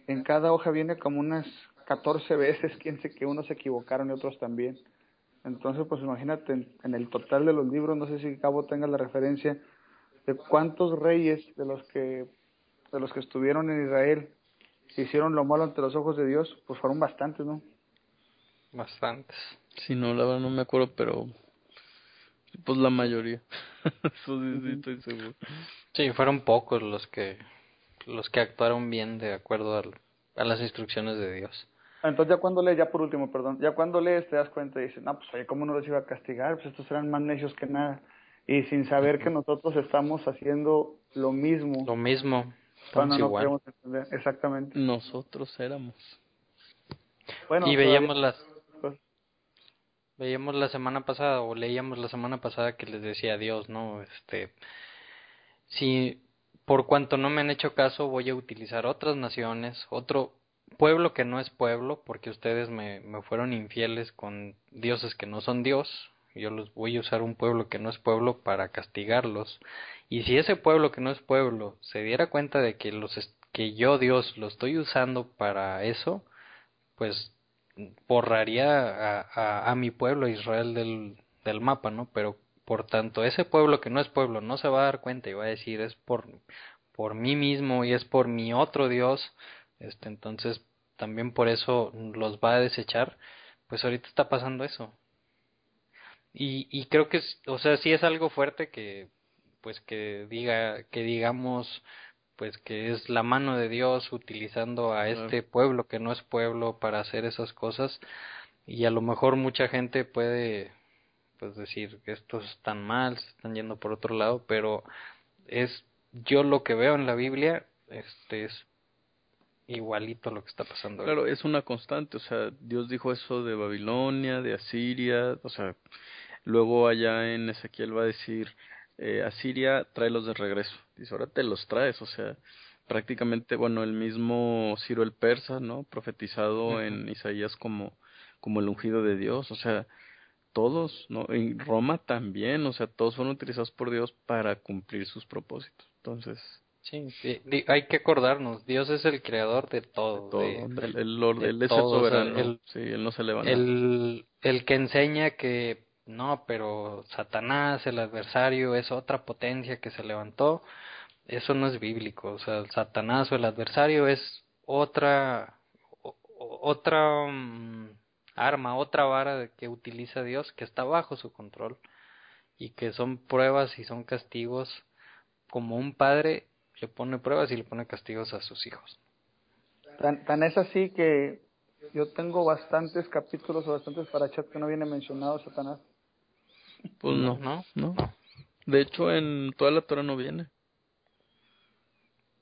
C: en cada hoja viene como unas 14 veces quien sé que unos se equivocaron y otros también. Entonces, pues imagínate, en, el total de los libros, no sé si Cabo tenga la referencia de cuántos reyes de los que de los que estuvieron en Israel hicieron lo malo ante los ojos de Dios, pues fueron bastantes, ¿no?
A: Bastantes.
B: Sí, no, la verdad no me acuerdo, pero pues la mayoría. Eso sí, estoy seguro.
A: Sí, fueron pocos los que los que actuaron bien de acuerdo a las instrucciones de Dios.
C: Entonces ya cuando lees, ya por último, perdón, ya cuando lees te das cuenta y dices, no, pues oye, ¿cómo no los iba a castigar? Pues estos eran más necios que nada. Y sin saber que nosotros estamos haciendo lo mismo.
A: Lo mismo. Estamos no igual.
C: entender. Exactamente.
B: Nosotros éramos.
A: Bueno, y veíamos las veíamos la semana pasada o leíamos la semana pasada que les decía Dios, ¿no? Este si por cuanto no me han hecho caso voy a utilizar otras naciones, otro pueblo que no es pueblo, porque ustedes me, me fueron infieles con dioses que no son Dios, yo los voy a usar un pueblo que no es pueblo para castigarlos. Y si ese pueblo que no es pueblo se diera cuenta de que los que yo Dios lo estoy usando para eso, pues borraría a, a, mi pueblo Israel del, del mapa, ¿no? Pero por tanto, ese pueblo que no es pueblo no se va a dar cuenta y va a decir es por por mí mismo y es por mi otro Dios, este, entonces también por eso los va a desechar, pues ahorita está pasando eso. Y, y creo que, o sea, sí es algo fuerte que, pues que diga, que digamos, pues que es la mano de Dios utilizando a este pueblo que no es pueblo para hacer esas cosas y a lo mejor mucha gente puede pues decir que estos están mal, se están yendo por otro lado, pero es yo lo que veo en la Biblia este es igualito lo que está pasando.
B: Claro, es una constante, o sea, Dios dijo eso de Babilonia, de Asiria, o sea, luego allá en Ezequiel va a decir, eh, Asiria, tráelos de regreso. Dice, ahora te los traes, o sea, prácticamente, bueno, el mismo Ciro el Persa, ¿no? Profetizado en Isaías como, como el ungido de Dios, o sea, todos, ¿no? En Roma también, o sea, todos fueron utilizados por Dios para cumplir sus propósitos. Entonces,
A: Sí, hay que acordarnos, Dios es el creador de todo.
B: todo. el, él es el soberano. el, sí, él no se levanta.
A: El, el que enseña que no, pero Satanás, el adversario, es otra potencia que se levantó, eso no es bíblico. O sea, el Satanás o el adversario es otra, otra mm, arma, otra vara que utiliza Dios que está bajo su control y que son pruebas y son castigos como un padre le pone pruebas y le pone castigos a sus hijos.
C: Tan, tan es así que yo tengo bastantes capítulos o bastantes parachas que no viene mencionado Satanás.
B: Pues no, no, no. De hecho, en toda la Torah no viene.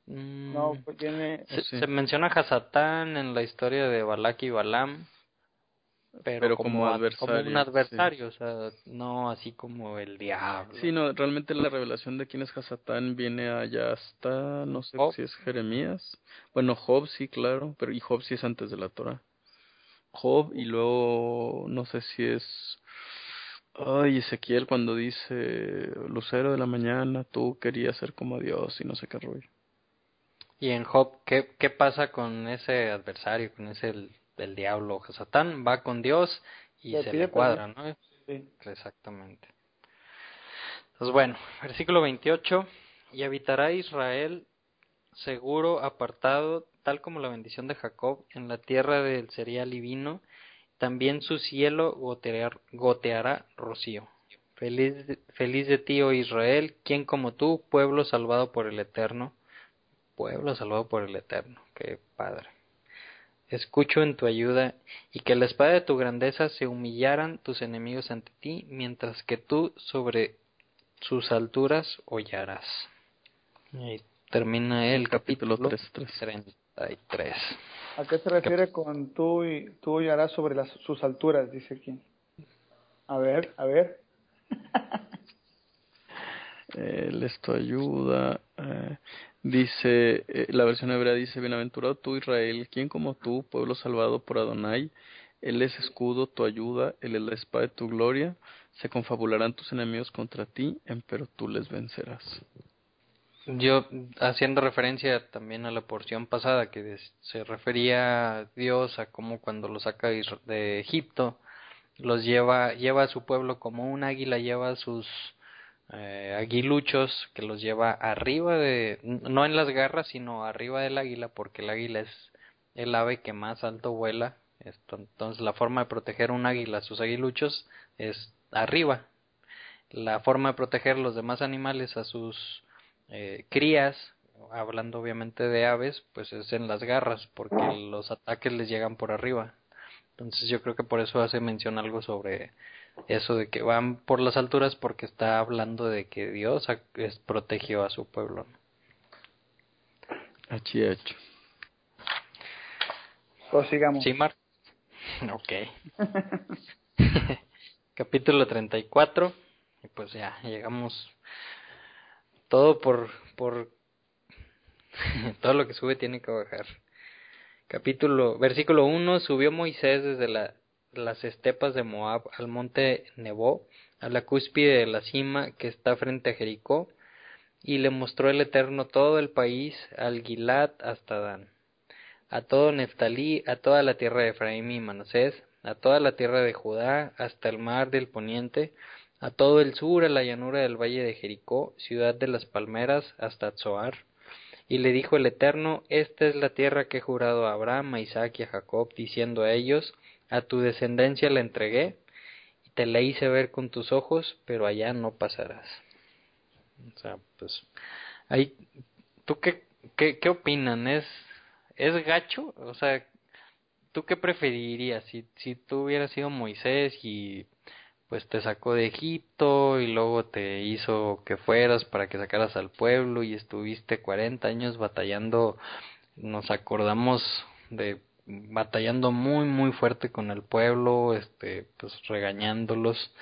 C: Mm, no, pues viene...
A: Se, menciona a Satán en la historia de Balak y Balam pero, como, adversario, un adversario, o sea, no así como el diablo.
B: Sí, no, realmente la revelación de quién es Hasatán viene allá hasta, no sé si es Jeremías. Bueno, Job sí, claro, pero y Job sí es antes de la Torah. Job y luego no sé si es Ay, Ezequiel cuando dice Lucero de la mañana, tú querías ser como Dios y no sé qué rollo.
A: Y en Job, ¿qué, qué pasa con ese adversario, con ese del diablo Satán, va con Dios y se le cuadra, ¿no? Sí. Exactamente. Entonces, bueno, versículo 28, y habitará Israel seguro, apartado, tal como la bendición de Jacob, en la tierra del cereal y vino, también su cielo gotear, goteará rocío. Feliz, feliz de ti, oh Israel, quien como tú, pueblo salvado por el Eterno, pueblo salvado por el Eterno, qué padre escucho en tu ayuda, y que la espada de tu grandeza se humillaran tus enemigos ante ti, mientras que tú sobre sus alturas hollarás. Y termina el, capítulo, 33.
C: ¿A qué se refiere con tú y tú hollarás sobre las, sus alturas? Dice aquí. A ver, a ver.
B: Él es tu ayuda. Eh, dice, eh, la versión hebrea dice, bienaventurado tú Israel, quien como tú, pueblo salvado por Adonai, él es escudo, tu ayuda, él es la espada de tu gloria, se confabularán tus enemigos contra ti, pero tú les vencerás.
A: Yo, haciendo referencia también a la porción pasada que se refería a Dios a cómo cuando lo saca de Egipto, los lleva, lleva a su pueblo como un águila lleva a sus eh, aguiluchos, que los lleva arriba de, no en las garras, sino arriba del águila, porque el águila es el ave que más alto vuela. Entonces la forma de proteger un águila a sus aguiluchos es arriba. La forma de proteger los demás animales a sus eh, crías, hablando obviamente de aves, pues es en las garras, porque los ataques les llegan por arriba. Entonces yo creo que por eso hace mención algo sobre eso de que van por las alturas porque está hablando de que Dios protegió a su pueblo.
B: Así hecho.
C: Pues sigamos.
A: Sí, Mar. Ok. Capítulo 34. Y pues ya, llegamos todo por, por todo lo que sube tiene que bajar. Capítulo, versículo 1, subió Moisés desde la, las estepas de Moab al monte Nebo, a la cúspide de la cima que está frente a Jericó, y le mostró el Eterno todo el país, al Gilad hasta Dan, a todo Neftalí, a toda la tierra de Efraín y Manasés, a toda la tierra de Judá, hasta el mar del poniente, a todo el sur, a la llanura del valle de Jericó, ciudad de las palmeras, hasta Zoar. Y le dijo el Eterno, Esta es la tierra que he jurado a Abraham, a Isaac y a Jacob, diciendo a ellos, A tu descendencia la entregué, y te la hice ver con tus ojos, pero allá no pasarás. O sea, pues, ahí, ¿tú qué, qué, qué opinan? ¿Es, ¿Es gacho? O sea, ¿tú qué preferirías? Si, si tú hubieras sido Moisés y pues te sacó de Egipto y luego te hizo que fueras para que sacaras al pueblo y estuviste 40 años batallando, nos acordamos de batallando muy muy fuerte con el pueblo, este pues regañándolos.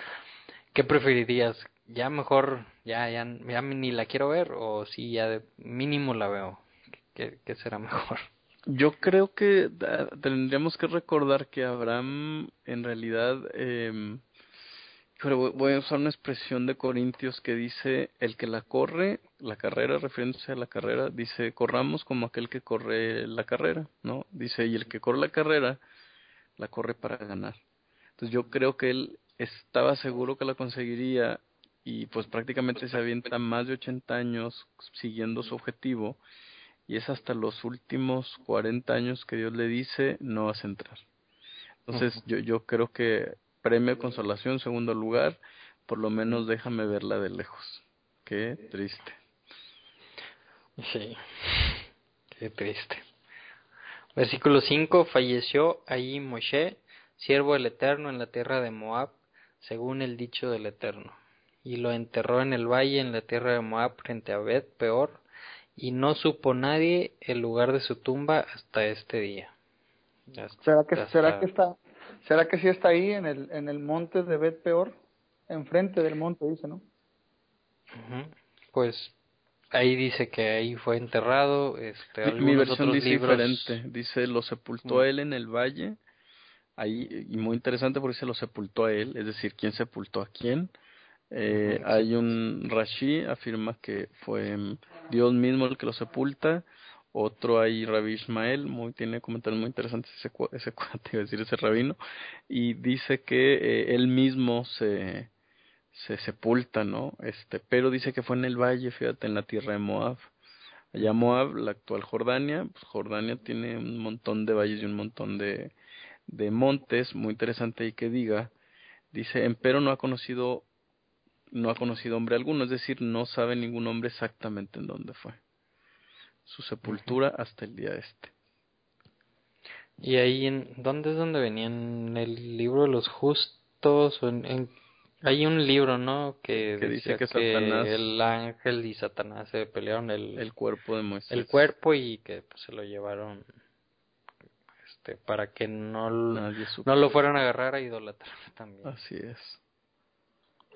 A: ¿Qué preferirías? Ya mejor ya ya, ya ni la quiero ver o si ya de mínimo la veo. ¿Qué, qué será mejor?
B: Yo creo que ah, tendríamos que recordar que Abraham en realidad eh, pero voy a usar una expresión de Corintios que dice, el que la corre, la carrera, refiriéndose a la carrera, dice, corramos como aquel que corre la carrera, ¿no? Dice, y el que corre la carrera, la corre para ganar. Entonces yo creo que él estaba seguro que la conseguiría y pues prácticamente se avienta más de 80 años siguiendo su objetivo y es hasta los últimos 40 años que Dios le dice, no vas a entrar. Entonces yo, yo creo que premio consolación, segundo lugar, por lo menos déjame verla de lejos. Qué triste.
A: Sí, qué triste. Versículo 5, falleció ahí Moshe, siervo del Eterno en la tierra de Moab, según el dicho del Eterno, y lo enterró en el valle en la tierra de Moab frente a Bet Peor, y no supo nadie el lugar de su tumba hasta este día.
C: ¿Será que, ¿será que está ¿Será que sí está ahí en el, en el monte de Bet Peor? Enfrente del monte, dice, ¿no?
A: Pues ahí dice que ahí fue enterrado. Este,
B: mi, versión dice diferente. Dice, lo sepultó él en el valle. Ahí, y muy interesante porque dice lo sepultó a él, es decir, quién sepultó a quién. Eh, hay un Rashi, afirma que fue Dios mismo el que lo sepulta. Otro ahí, Rabbi Ismael, muy, tiene comentarios muy interesantes ese, ese cuate, decir ese rabino, y dice que eh, él mismo se, se sepulta, ¿no? Este, pero dice que fue en el valle, fíjate, en la tierra de Moab. Allá Moab, la actual Jordania, pues Jordania tiene un montón de valles y un montón de, de montes, muy interesante ahí que diga, dice, empero no ha conocido, no ha conocido hombre alguno, es decir, no sabe ningún hombre exactamente en dónde fue su sepultura hasta el día este.
A: ¿Y ahí en dónde es donde venía? ¿En el libro de los justos? O en, hay un libro, ¿no? Que, dice que, el ángel y Satanás se pelearon el,
B: el cuerpo de Moisés.
A: El cuerpo y que pues, se lo llevaron este para que no, no lo fueran a agarrar a idolatrar también.
B: Así es.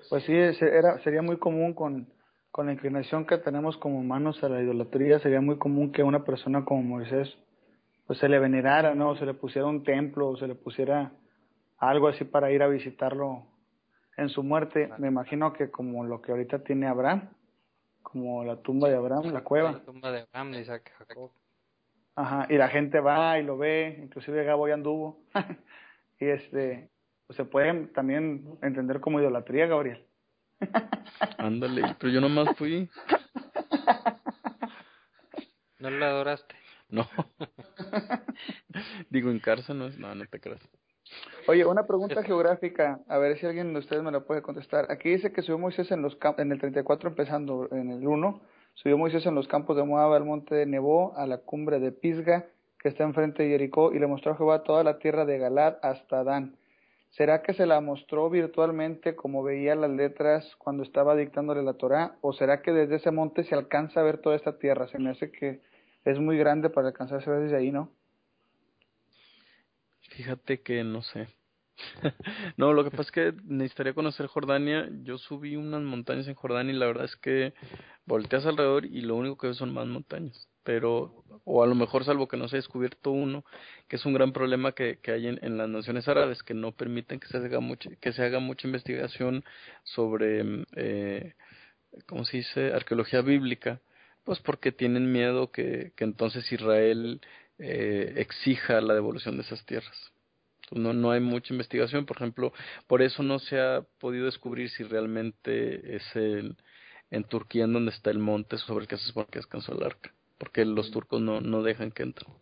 C: Pues sí, era, sería muy común con con la inclinación que tenemos como humanos a la idolatría, sería muy común que una persona como Moisés pues se le venerara, ¿no? Se le pusiera un templo, o se le pusiera algo así para ir a visitarlo en su muerte. Me imagino que como lo que ahorita tiene Abraham, como la tumba de Abraham, la cueva.
A: La tumba de Abraham, de Isaac, Jacob.
C: Ajá, y la gente va y lo ve, inclusive Gabo ya anduvo. y este, pues se puede también entender como idolatría, Gabriel.
B: Ándale, pero yo nomás fui.
A: ¿No lo adoraste?
B: No. Digo, en cárcel no es, no, no te creas.
C: Oye, una pregunta geográfica, a ver si alguien de ustedes me la puede contestar. Aquí dice que subió Moisés en los en el 34 empezando en el 1, subió Moisés en los campos de Moab al monte de Nebo, a la cumbre de Pisga, que está enfrente de Jericó, y le mostró a Jehová toda la tierra de Galad hasta Dan. ¿Será que se la mostró virtualmente como veía las letras cuando estaba dictándole la Torá? ¿O será que desde ese monte se alcanza a ver toda esta tierra? Se me hace que es muy grande para alcanzarse a ver desde ahí, ¿no?
B: Fíjate que no sé. no, lo que pasa es que necesitaría conocer Jordania. Yo subí unas montañas en Jordania y la verdad es que volteas alrededor y lo único que ves son más montañas. Pero, o a lo mejor salvo que no se ha descubierto uno, que es un gran problema que, que hay en, en, las naciones árabes, que no permiten que se haga mucha, que se haga mucha investigación sobre, eh, ¿cómo se dice?, arqueología bíblica, pues porque tienen miedo que, que entonces Israel eh, exija la devolución de esas tierras. No, no hay mucha investigación, por ejemplo, por eso no se ha podido descubrir si realmente es en, en Turquía en donde está el monte sobre el que se supone descansó el arca, porque los turcos no, no dejan que entren.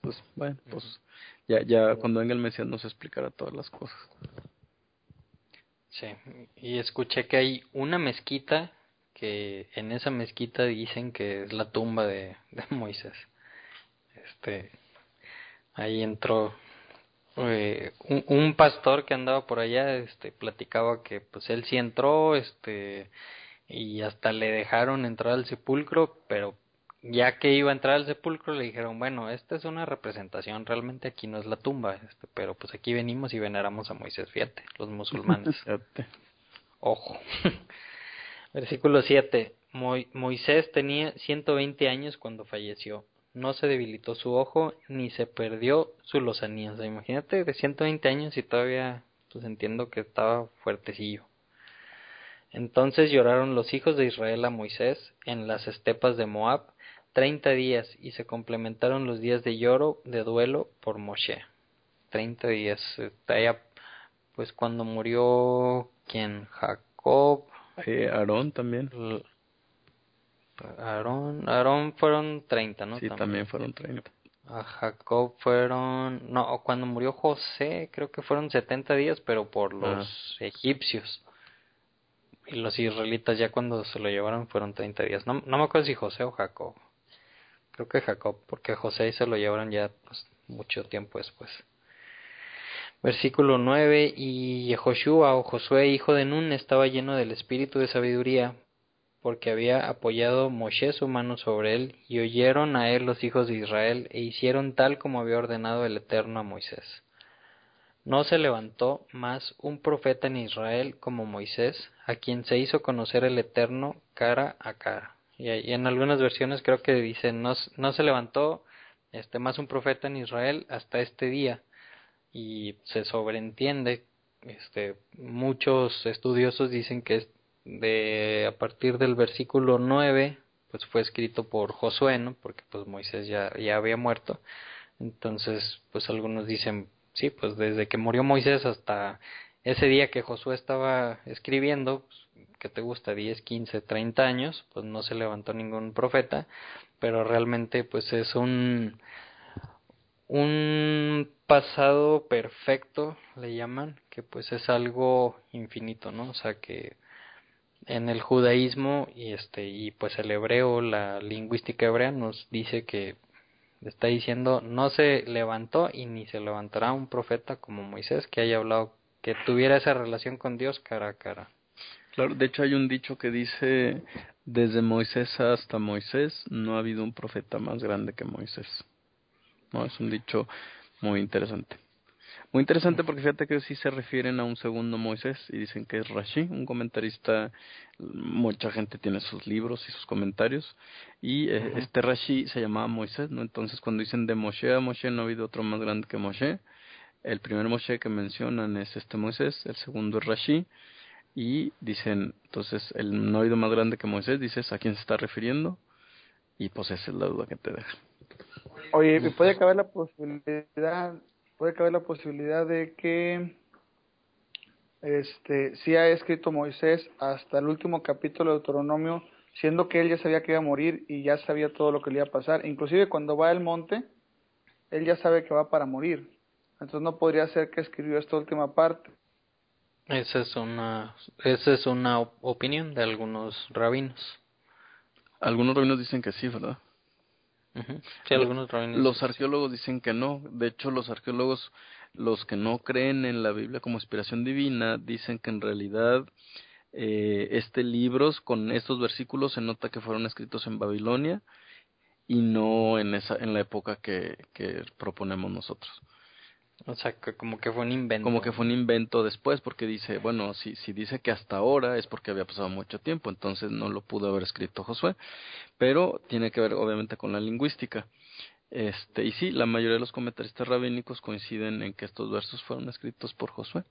B: Pues bueno, pues ya, ya cuando venga el Mesías nos explicará todas las cosas.
A: Sí, y escuché que hay una mezquita que en esa mezquita dicen que es la tumba de, de Moisés. Este, ahí entró eh, un, un, pastor que andaba por allá, este, platicaba que pues él sí entró, este, y hasta le dejaron entrar al sepulcro, pero ya que iba a entrar al sepulcro le dijeron, bueno, esta es una representación, realmente aquí no es la tumba, este, pero pues aquí venimos y veneramos a Moisés, fíjate, los musulmanes. Ojo. Versículo 7. Moisés tenía 120 años cuando falleció no se debilitó su ojo ni se perdió su lozanía. O sea, imagínate de 120 años y todavía, pues entiendo que estaba fuertecillo. Entonces lloraron los hijos de Israel a Moisés en las estepas de Moab treinta días y se complementaron los días de lloro, de duelo por Moshe. Treinta días. Pues cuando murió, ¿quién? Jacob.
B: Eh, Aarón también.
A: Aarón, Aarón fueron 30, ¿no?
B: Sí, también, fueron 30.
A: A Jacob fueron, no, cuando murió José, creo que fueron 70 días, pero por los ah. egipcios. Y los israelitas ya cuando se lo llevaron fueron 30 días. No, no me acuerdo si José o Jacob. Creo que Jacob, porque José se lo llevaron ya pues, mucho tiempo después. Versículo 9. Y Yehoshua o Josué, hijo de Nun, estaba lleno del espíritu de sabiduría, porque había apoyado Moshe su mano sobre él, y oyeron a él los hijos de Israel, e hicieron tal como había ordenado el Eterno a Moisés. No se levantó más un profeta en Israel como Moisés, a quien se hizo conocer el Eterno cara a cara. Y, en algunas versiones creo que dice no, no se levantó este más un profeta en Israel hasta este día. Y se sobreentiende, este, muchos estudiosos dicen que es de a partir del versículo 9 pues fue escrito por Josué, ¿no? Porque pues Moisés ya, ya había muerto. Entonces, pues algunos dicen, sí, pues desde que murió Moisés hasta ese día que Josué estaba escribiendo, pues, que te gusta 10, 15, 30 años, pues no se levantó ningún profeta, pero realmente pues es un un pasado perfecto, le llaman, que pues es algo infinito, ¿no? O sea que en el judaísmo y este y pues el hebreo la lingüística hebrea nos dice que está diciendo no se levantó y ni se levantará un profeta como Moisés que haya hablado que tuviera esa relación con Dios cara a cara
B: claro de hecho hay un dicho que dice desde Moisés hasta Moisés no ha habido un profeta más grande que Moisés no es un dicho muy interesante. Muy interesante porque fíjate que sí se refieren a un segundo Moisés y dicen que es Rashi, un comentarista, mucha gente tiene sus libros y sus comentarios, y eh, este Rashi se llamaba Moisés, ¿no? Entonces cuando dicen de Moshe a Moshe no ha habido otro más grande que Moshe, el primer Moshe que mencionan es este Moisés, el segundo es Rashi, y dicen, entonces, el no habido más grande que Moisés, dices, ¿a quién se está refiriendo? Y pues esa es la duda que te deja.
C: Oye, puede caber la posibilidad, puede caber la posibilidad de que este sí ha escrito Moisés hasta el último capítulo de Deuteronomio, siendo que él ya sabía que iba a morir y ya sabía todo lo que le iba a pasar. Inclusive cuando va al monte, él ya sabe que va para morir. Entonces no podría ser que escribió esta última parte.
A: Esa es una, esa es una opinión de algunos rabinos.
B: Algunos rabinos dicen que sí, ¿verdad?
A: Sí, algunos rabinos.
B: Los arqueólogos dicen que no. De hecho, los arqueólogos, los que no creen en la Biblia como inspiración divina, dicen que en realidad eh, este libro, con estos versículos, se nota que fueron escritos en Babilonia y no en esa en la época que, que proponemos nosotros.
A: O sea, que como que fue un invento.
B: Como que fue un invento después, porque dice, bueno, si, si dice que hasta ahora es porque había pasado mucho tiempo, entonces no lo pudo haber escrito Josué, pero tiene que ver obviamente con la lingüística. Este, y sí, la mayoría de los comentaristas rabínicos coinciden en que estos versos fueron escritos por Josué.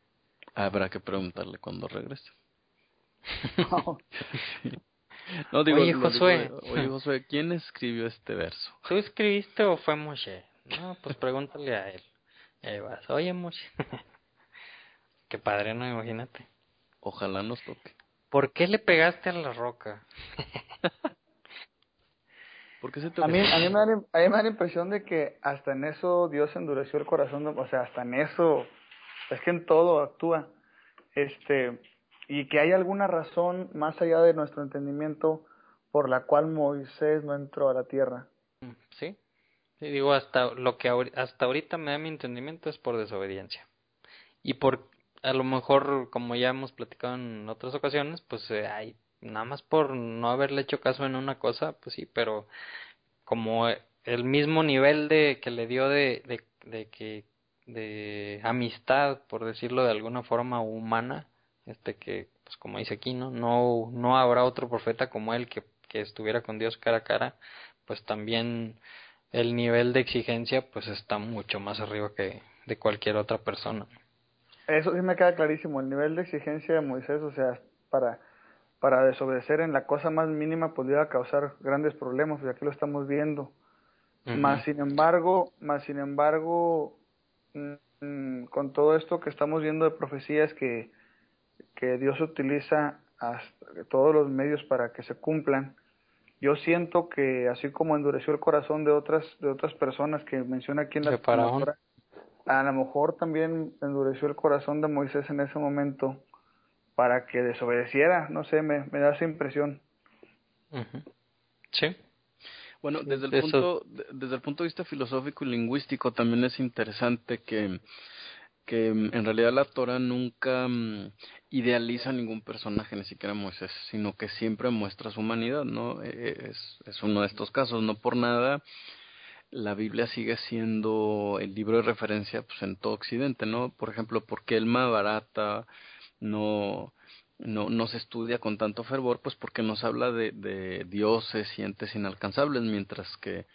B: Habrá que preguntarle cuando regrese.
A: no, digo, oye, Josué.
B: oye, Josué, ¿quién escribió este verso?
A: ¿Tú escribiste o fue Moshe? No, pues pregúntale a él. Ahí vas, oye, Moshe. Qué padre, ¿no? Imagínate.
B: Ojalá nos toque.
A: ¿Por qué le pegaste a la roca?
B: ¿Por qué se
C: a, mí, a, mí me da, a mí me da la impresión de que hasta en eso Dios endureció el corazón, o sea, hasta en eso, es que en todo actúa. Este, y que hay alguna razón más allá de nuestro entendimiento por la cual Moisés no entró a la tierra.
A: Sí, Sí, digo, hasta lo que hasta ahorita me da mi entendimiento es por desobediencia. Y por, a lo mejor, como ya hemos platicado en otras ocasiones, pues eh, hay, nada más por no haberle hecho caso en una cosa, pues sí, pero como el mismo nivel de que le dio de, de, que de amistad, por decirlo de alguna forma humana, este que, pues como dice aquí, ¿no? No, no habrá otro profeta como él que, que estuviera con Dios cara a cara, pues también el nivel de exigencia pues está mucho más arriba que de cualquier otra persona.
C: Eso sí me queda clarísimo, el nivel de exigencia de Moisés, o sea, para, para desobedecer en la cosa más mínima podría causar grandes problemas, y aquí lo estamos viendo. Más sin embargo, más sin embargo, mm, con todo esto que estamos viendo de profecías que, que Dios utiliza hasta todos los medios para que se cumplan, yo siento que así como endureció el corazón de otras de otras personas que menciona aquí en la palabra, a lo mejor también endureció el corazón de Moisés en ese momento para que desobedeciera, no sé, me, me da esa impresión.
A: Sí.
B: Bueno, desde el punto desde el punto de vista filosófico y lingüístico también es interesante que que en realidad la Torah nunca mm, idealiza ningún personaje, ni siquiera Moisés, sino que siempre muestra su humanidad, ¿no? E, e, es, uno de estos casos, no por nada la Biblia sigue siendo el libro de referencia pues en todo Occidente, ¿no? Por ejemplo, ¿por qué el Mahabharata no, no, no se estudia con tanto fervor? Pues porque nos habla de, dioses y entes inalcanzables, mientras que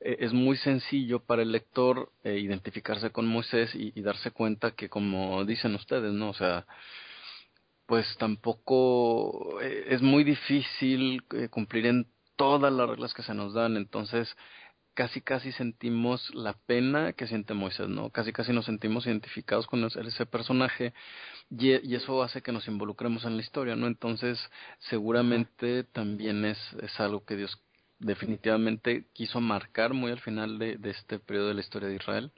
B: eh, es muy sencillo para el lector eh, identificarse con Moisés y, darse cuenta que como dicen ustedes, ¿no? O sea, pues tampoco eh, es muy difícil cumplir en todas las reglas que se nos dan, entonces casi casi sentimos la pena que siente Moisés, ¿no? Casi casi nos sentimos identificados con ese personaje y, eso hace que nos involucremos en la historia, ¿no? Entonces seguramente también es, es algo que Dios definitivamente quiso marcar muy al final de, este periodo de la historia de Israel.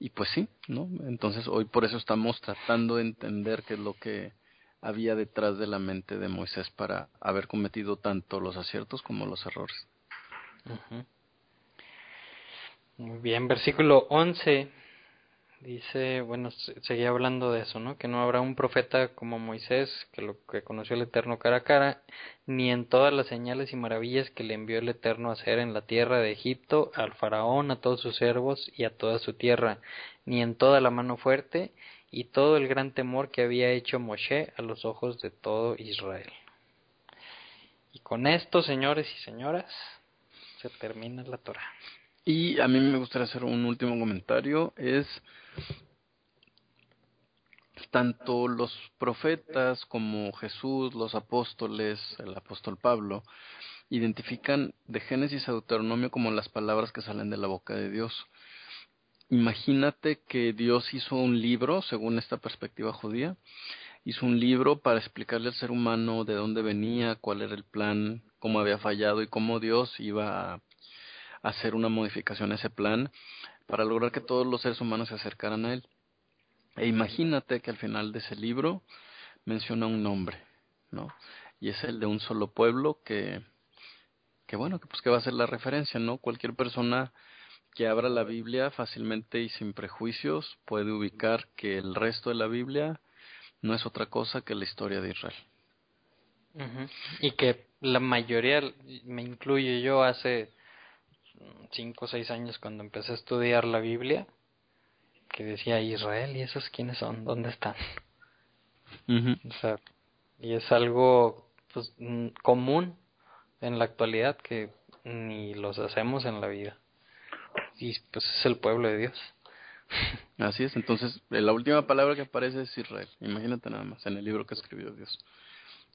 B: Y pues sí, ¿no? Entonces hoy por eso estamos tratando de entender qué es lo que había detrás de la mente de Moisés para haber cometido tanto los aciertos como los errores.
A: Muy bien, versículo 11 dice, bueno, seguía hablando de eso, ¿no? Que no habrá un profeta como Moisés, que lo que conoció el Eterno cara a cara, ni en todas las señales y maravillas que le envió el Eterno a hacer en la tierra de Egipto, al faraón, a todos sus servos y a toda su tierra, ni en toda la mano fuerte y todo el gran temor que había hecho Moshe a los ojos de todo Israel. Y con esto, señores y señoras, se termina la Torah.
B: Y a mí me gustaría hacer un último comentario, es tanto los profetas como Jesús, los apóstoles, el apóstol Pablo, identifican de Génesis a Deuteronomio como las palabras que salen de la boca de Dios. Imagínate que Dios hizo un libro, según esta perspectiva judía, hizo un libro para explicarle al ser humano de dónde venía, cuál era el plan, cómo había fallado y cómo Dios iba a hacer una modificación a ese plan para lograr que todos los seres humanos se acercaran a él. E imagínate que al final de ese libro menciona un nombre, ¿no? Y es el de un solo pueblo que, que bueno, que pues que va a ser la referencia, ¿no? Cualquier persona que abra la Biblia fácilmente y sin prejuicios puede ubicar que el resto de la Biblia no es otra cosa que la historia de Israel.
A: Y que la mayoría, me incluye yo, hace cinco o seis años cuando empecé a estudiar la Biblia, que decía Israel, ¿y esos quiénes son? ¿Dónde están? o sea, y es algo pues, común en la actualidad que ni los hacemos en la vida. Y pues es el pueblo de Dios.
B: Así es, entonces la última palabra que aparece es Israel. Imagínate nada más en el libro que escribió Dios.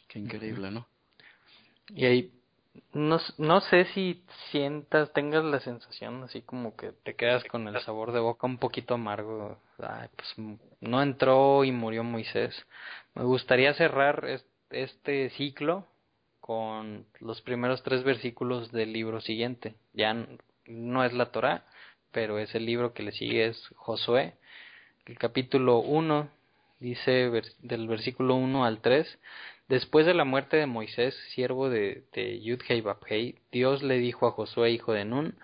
B: Qué increíble, ¿no?
A: Y ahí no, no sé si sientas, tengas la sensación así como que te quedas con el sabor de boca un poquito amargo. Ay, pues no entró y murió Moisés. Me gustaría cerrar este ciclo con los primeros tres versículos del libro siguiente. Ya no es la Torah, pero es el libro que le sigue, es Josué. El capítulo 1 dice del versículo 1 al 3, Después de la muerte de Moisés, siervo de, de Yudhei Dios le dijo a Josué, hijo de Nun,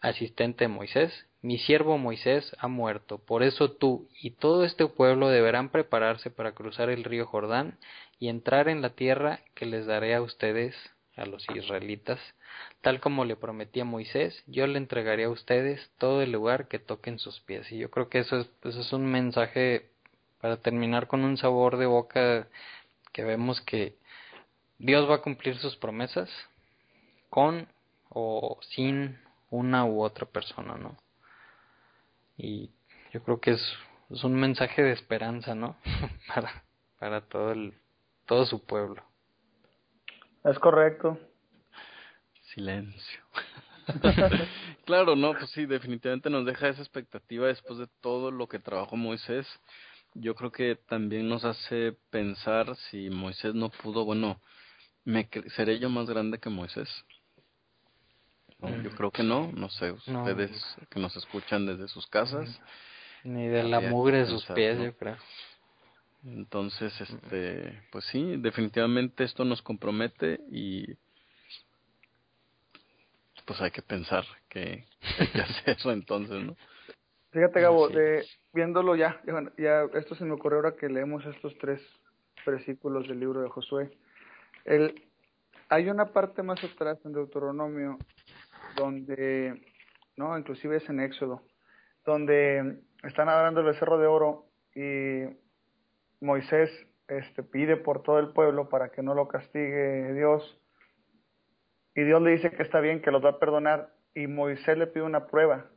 A: asistente de Moisés, mi siervo Moisés ha muerto, por eso tú y todo este pueblo deberán prepararse para cruzar el río Jordán y entrar en la tierra que les daré a ustedes, a los israelitas, tal como le prometí a Moisés, yo le entregaré a ustedes todo el lugar que toquen sus pies. Y yo creo que eso es, eso es un mensaje para terminar con un sabor de boca que vemos que Dios va a cumplir sus promesas con o sin una u otra persona, ¿no? Y yo creo que es, es un mensaje de esperanza, ¿no? para, para todo el, todo su pueblo.
C: Es correcto.
B: Silencio. claro, no, pues sí, definitivamente nos deja esa expectativa después de todo lo que trabajó Moisés yo creo que también nos hace pensar si Moisés no pudo, bueno, ¿me ¿seré yo más grande que Moisés? yo creo que no, no sé, ustedes que nos escuchan desde sus casas.
A: Ni de la mugre de sus pies, yo creo.
B: Entonces, este, pues sí, definitivamente esto nos compromete y pues hay que pensar que hay que hacer eso entonces, ¿no?
C: Fíjate, Gabo, de, viéndolo ya, ya, esto se me ocurrió ahora que leemos estos tres versículos del libro de Josué. El, hay una parte más atrás en Deuteronomio donde, no, inclusive es en Éxodo, donde están hablando del becerro de oro y Moisés este, pide por todo el pueblo para que no lo castigue Dios. Y Dios le dice que está bien, que los va a perdonar. Y Moisés le pide una prueba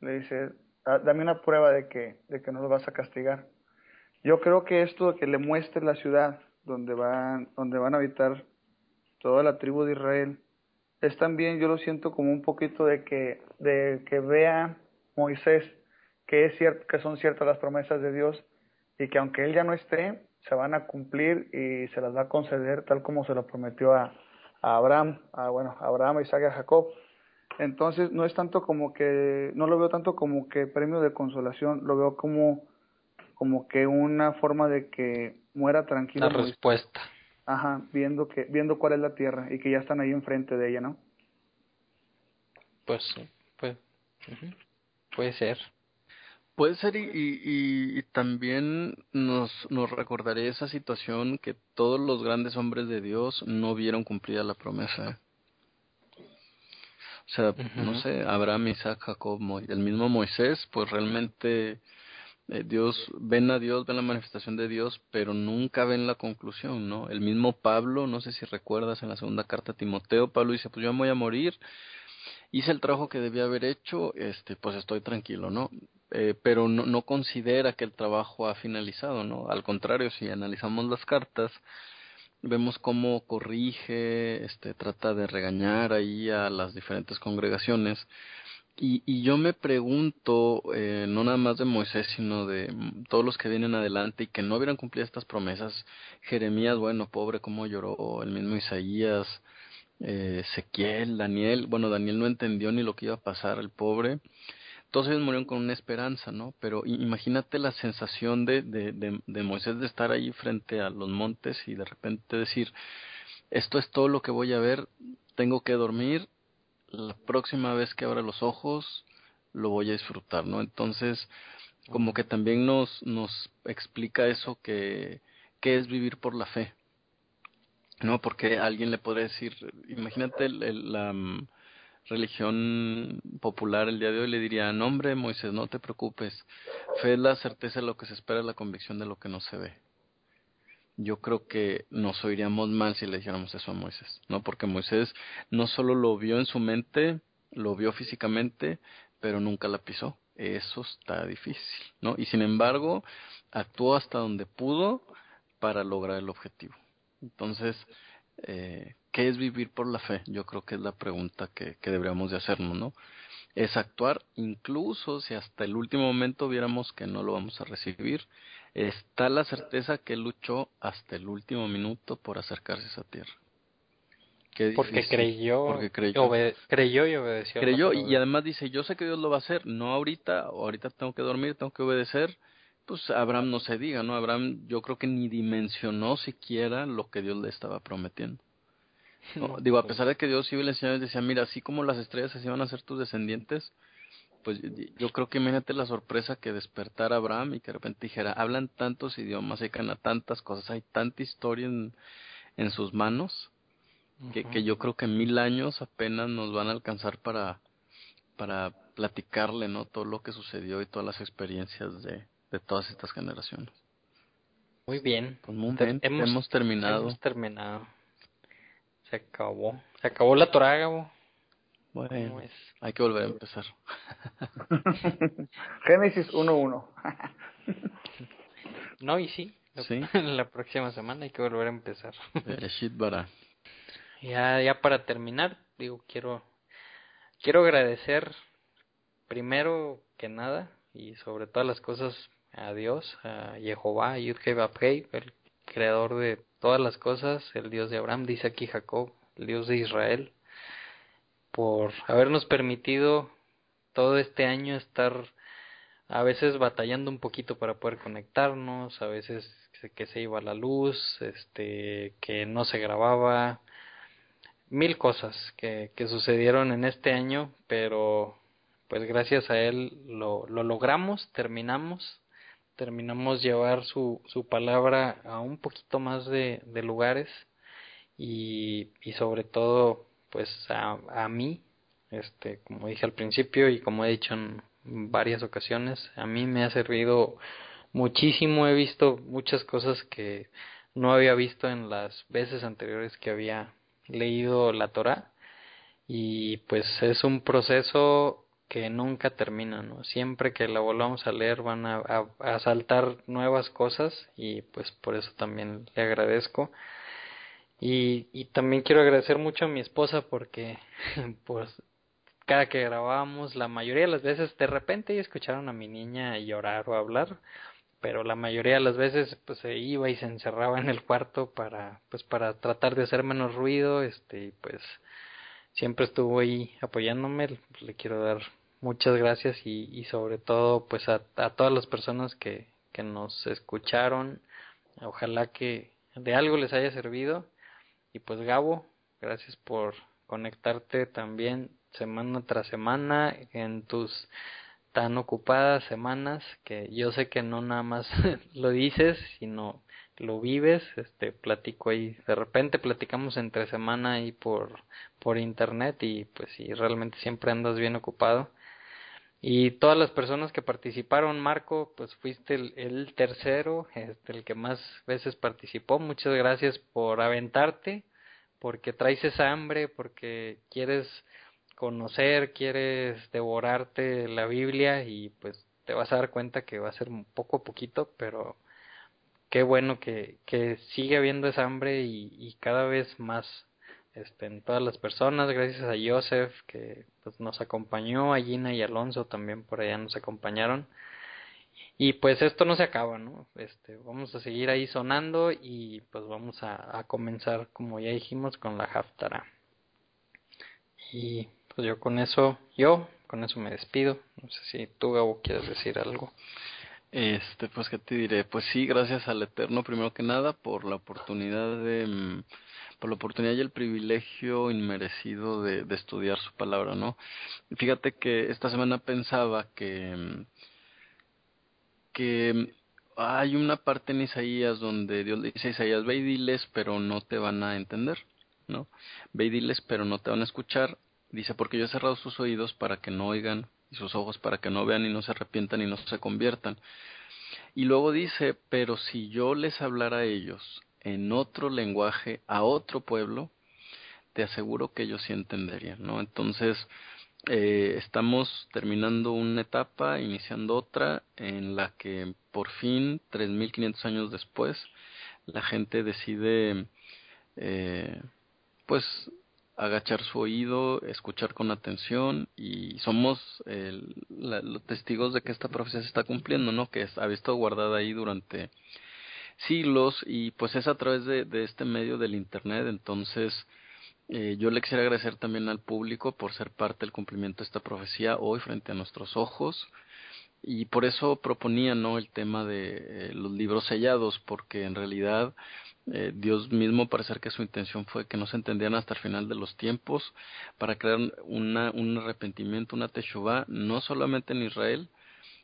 C: le dice, ah, dame una prueba de que, de que no lo vas a castigar. Yo creo que esto de que le muestre la ciudad donde van, donde van a habitar toda la tribu de Israel, es también, yo lo siento como un poquito de que, de que vea Moisés que es cierto, que son ciertas las promesas de Dios y que aunque él ya no esté, se van a cumplir y se las va a conceder tal como se lo prometió a, a Abraham, a, bueno, a Abraham, Isaac y a Jacob. Entonces no es tanto como que, no lo veo tanto como que premio de consolación, lo veo como, como que una forma de que muera tranquilo.
A: La respuesta.
C: Ajá, viendo que, viendo cuál es la tierra y que ya están ahí enfrente de ella, ¿no?
A: Pues, pues, puede ser.
B: Puede ser y, y, y, también nos, nos recordaría esa situación que todos los grandes hombres de Dios no vieron cumplida la promesa. O sea, no sé, Abraham, Isaac, Jacob, el mismo Moisés, pues realmente eh, Dios, ven a Dios, ven la manifestación de Dios, pero nunca ven la conclusión, ¿no? El mismo Pablo, no sé si recuerdas en la segunda carta a Timoteo, Pablo dice, pues yo me voy a morir, hice el trabajo que debía haber hecho, este, pues estoy tranquilo, ¿no? Eh, pero no, no considera que el trabajo ha finalizado, ¿no? Al contrario, si analizamos las cartas, vemos cómo corrige, este, trata de regañar ahí a las diferentes congregaciones. Y, y yo me pregunto, eh, no nada más de Moisés, sino de todos los que vienen adelante y que no hubieran cumplido estas promesas. Jeremías, bueno, pobre, cómo lloró, el mismo Isaías, eh, Ezequiel, Daniel, bueno, Daniel no entendió ni lo que iba a pasar, el pobre todos ellos murieron con una esperanza, ¿no? Pero imagínate la sensación de, de, de, Moisés de estar ahí frente a los montes y de repente decir, esto es todo lo que voy a ver, tengo que dormir, la próxima vez que abra los ojos lo voy a disfrutar, ¿no? Entonces, como que también nos, nos explica eso que, que es vivir por la fe, ¿no? Porque alguien le podría decir, imagínate el, la religión popular el día de hoy le diría, no hombre Moisés, no te preocupes, fe es la certeza de lo que se espera, la convicción de lo que no se ve. Yo creo que nos oiríamos mal si le dijéramos eso a Moisés, ¿no? Porque Moisés no solo lo vio en su mente, lo vio físicamente, pero nunca la pisó. Eso está difícil, ¿no? Y sin embargo, actuó hasta donde pudo para lograr el objetivo. Entonces, eh, ¿qué es vivir por la fe? Yo creo que es la pregunta que, que deberíamos de hacernos, ¿no? Es actuar incluso si hasta el último momento viéramos que no lo vamos a recibir. Está la certeza que luchó hasta el último minuto por acercarse a esa tierra.
A: porque creyó,
B: porque creyó.
A: creyó y obedeció.
B: Creyó y, además dice, yo sé que Dios lo va a hacer, no ahorita, o ahorita tengo que dormir, tengo que obedecer, pues Abraham no se diga, ¿no? Abraham yo creo que ni dimensionó siquiera lo que Dios le estaba prometiendo. Digo, a pesar de que Dios iba y le enseñaba y decía, mira, así como las estrellas se iban a ser tus descendientes, pues yo creo que imagínate la sorpresa que despertara Abraham y que de repente dijera, hablan tantos idiomas, hay tantas cosas, hay tanta historia en, en sus manos, que, que yo creo que mil años apenas nos van a alcanzar para, para platicarle, ¿no? Todo lo que sucedió y todas las experiencias de, de todas estas generaciones.
A: Muy bien.
B: Pues hemos, terminado.
A: Hemos terminado. Se acabó. Se acabó la toraga,
B: Bueno, hay que volver a empezar.
C: Génesis 1.1.
A: no, y sí.
B: ¿Sí?
A: La próxima semana hay que volver a empezar. ya, ya para terminar, digo, quiero, quiero agradecer primero que nada y sobre todas las cosas a Dios, a Jehová, Yud-Heh el creador de todas las cosas, el Dios de Abraham, dice aquí Jacob, el Dios de Israel, por habernos permitido todo este año estar a veces batallando un poquito para poder conectarnos, a veces que se iba la luz, este, que no se grababa, mil cosas que, que sucedieron en este año, pero pues gracias a él lo, lo logramos, terminamos terminamos llevar su, su palabra a un poquito más de, lugares y, y sobre todo pues a, a mí este como dije al principio y como he dicho en varias ocasiones a mí me ha servido muchísimo. He visto muchas cosas que no había visto en las veces anteriores que había leído la Torah y pues es un proceso que nunca termina, ¿no? Siempre que la volvamos a leer van a, a, saltar nuevas cosas y pues por eso también le agradezco. Y, también quiero agradecer mucho a mi esposa porque pues cada que grabábamos, la mayoría de las veces, de repente escucharon a mi niña llorar o hablar, pero la mayoría de las veces pues se iba y se encerraba en el cuarto para pues para tratar de hacer menos ruido, este pues siempre estuvo ahí apoyándome, le quiero dar muchas gracias y, y sobre todo pues a, a todas las personas que, que nos escucharon. Ojalá que de algo les haya servido. Y pues Gabo, gracias por conectarte también semana tras semana en tus tan ocupadas semanas que yo sé que no nada más lo dices, sino lo vives, este platico ahí, de repente platicamos entre semana y por por internet y pues sí, realmente siempre andas bien ocupado. Y todas las personas que participaron, Marco, pues fuiste el, tercero, este, el que más veces participó. Muchas gracias por aventarte, porque traes esa hambre, porque quieres conocer, quieres devorarte la Biblia y pues te vas a dar cuenta que va a ser poco a poquito, pero qué bueno que, que sigue habiendo esa hambre y cada vez más este, en todas las personas, gracias a Joseph que pues, nos acompañó, a Gina y Alonso también por allá nos acompañaron. Y pues esto no se acaba, ¿no? Este, vamos a seguir ahí sonando y pues vamos a, comenzar, como ya dijimos, con la Haftara. Y pues yo con eso, yo con eso me despido. No sé si tú, Gabo, quieres decir algo.
B: Este, pues, ¿qué te diré? Pues sí, gracias al Eterno, primero que nada, por la oportunidad de, mm, por la oportunidad y el privilegio inmerecido de, de estudiar su palabra, ¿no? Fíjate que esta semana pensaba que, que hay una parte en Isaías donde Dios le dice a Isaías, ve y diles, pero no te van a entender, ¿no? Ve y diles, pero no te van a escuchar. Dice, porque yo he cerrado sus oídos para que no oigan y sus ojos para que no vean y no se arrepientan y no se conviertan. Y luego dice, pero si yo les hablara a ellos en otro lenguaje, a otro pueblo, te aseguro que ellos sí entenderían, ¿no? Entonces, eh, estamos terminando una etapa, iniciando otra, en la que por fin, 3.500 años después, la gente decide, eh, pues, agachar su oído, escuchar con atención y somos el, los testigos de que esta profecía se está cumpliendo, ¿no? Que ha visto guardada ahí durante siglos y pues es a través de, este medio del Internet, entonces eh, yo le quisiera agradecer también al público por ser parte del cumplimiento de esta profecía hoy frente a nuestros ojos. Y por eso proponía no el tema de eh, los libros sellados porque en realidad eh, Dios mismo parece que su intención fue que no se entendieran hasta el final de los tiempos para crear una, un arrepentimiento, una teshuvah, no solamente en Israel,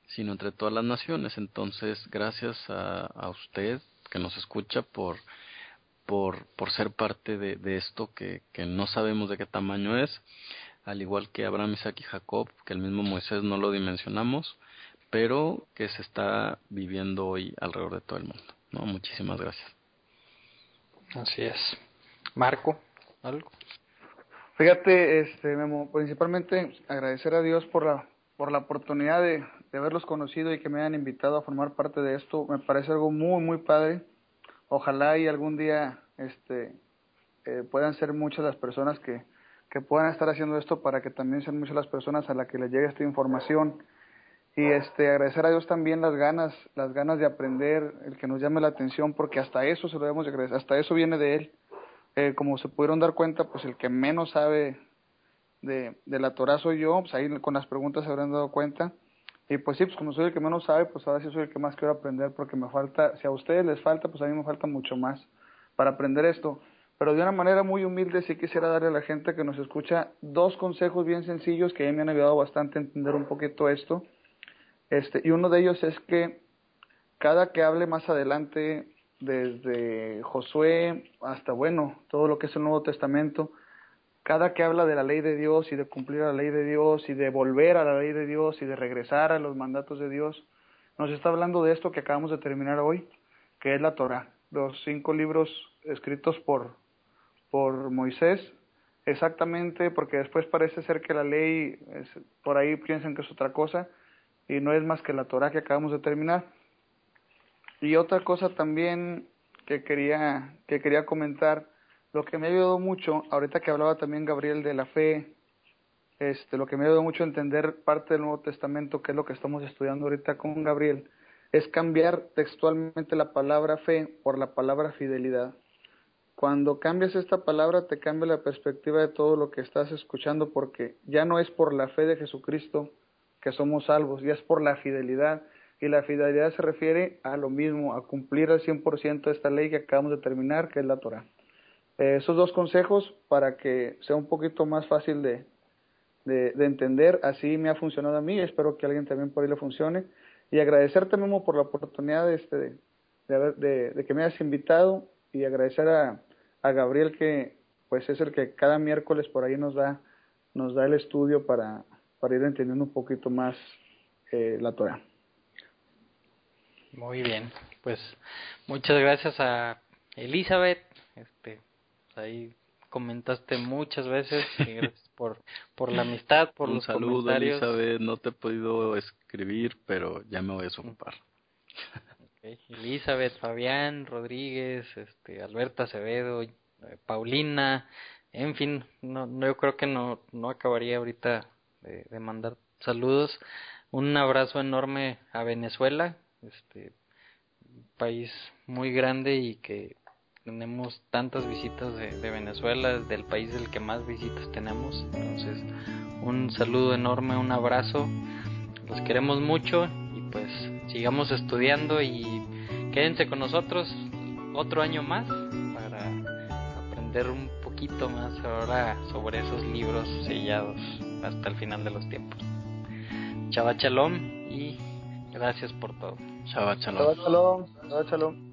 B: sino entre todas las naciones. Entonces, gracias a, a usted que nos escucha por, por, por ser parte de, de esto que, que no sabemos de qué tamaño es, al igual que Abraham, Isaac y Jacob, que el mismo Moisés no lo dimensionamos, pero que se está viviendo hoy alrededor de todo el mundo. ¿no? Muchísimas gracias.
A: Así es. Marco, ¿algo?
C: Fíjate, este, Memo, principalmente agradecer a Dios por la, por la oportunidad de, de haberlos conocido y que me hayan invitado a formar parte de esto. Me parece algo muy, muy padre. Ojalá y algún día este, eh, puedan ser muchas las personas que, que puedan estar haciendo esto para que también sean muchas las personas a las que les llegue esta información y este agradecer a Dios también las ganas las ganas de aprender el que nos llame la atención porque hasta eso se lo debemos de agradecer hasta eso viene de él eh, como se pudieron dar cuenta pues el que menos sabe de, de la Torah soy yo pues ahí con las preguntas se habrán dado cuenta y pues sí pues como soy el que menos sabe pues ahora sí soy el que más quiero aprender porque me falta si a ustedes les falta pues a mí me falta mucho más para aprender esto. Pero de una manera muy humilde sí quisiera darle a la gente que nos escucha dos consejos bien sencillos que a mí me han ayudado bastante a entender un poquito esto. Este, y uno de ellos es que cada que hable más adelante, desde Josué hasta, bueno, todo lo que es el Nuevo Testamento, cada que habla de la ley de Dios y de cumplir la ley de Dios y de volver a la ley de Dios y de regresar a los mandatos de Dios, nos está hablando de esto que acabamos de terminar hoy, que es la Torah, los cinco libros escritos por, por Moisés, exactamente porque después parece ser que la ley, por ahí piensan que es otra cosa, y no es más que la Torah que acabamos de terminar. Y otra cosa también que quería, que quería comentar, lo que me ayudado mucho, ahorita que hablaba también Gabriel de la fe, este, lo que me ha ayudado mucho a entender parte del Nuevo Testamento, que es lo que estamos estudiando ahorita con Gabriel, es cambiar textualmente la palabra fe por la palabra fidelidad. Cuando cambias esta palabra te cambia la perspectiva de todo lo que estás escuchando porque ya no es por la fe de Jesucristo, que somos salvos y es por la fidelidad. Y la fidelidad se refiere a lo mismo, a cumplir al 100% esta ley que acabamos de terminar, que es la Torah. Eh, esos dos consejos para que sea un poquito más fácil de, de, de entender. Así me ha funcionado a mí, espero que alguien también por ahí le funcione. Y agradecerte, Memo, por la oportunidad de, este, de, haber, de, de que me hayas invitado y agradecer a, a Gabriel que pues es el que cada miércoles por ahí nos da nos da el estudio para, para ir entendiendo un poquito más eh, la Torah.
A: Muy bien, pues muchas gracias a Elizabeth, este, ahí comentaste muchas veces y gracias por, por la amistad, por
B: Un
A: los
B: saludo,
A: comentarios.
B: Elizabeth. No te he podido escribir, pero ya me voy a desocupar.
A: Ok, Elizabeth, Fabián, Rodríguez, este, Alberta Acevedo, eh, Paulina, en fin, no, no, yo creo que no, no acabaría ahorita de, de mandar saludos. Un abrazo enorme a Venezuela, este país muy grande y que tenemos tantas visitas de, de Venezuela, es del país del que más visitas tenemos. Entonces, un saludo enorme, un abrazo. Los queremos mucho y pues sigamos estudiando y quédense con nosotros otro año más para aprender un poquito más ahora sobre esos libros sellados hasta el final de los tiempos. Chava Shalom y gracias por todo.
B: Chava,
C: Shabbat shalom, Shabbat shalom.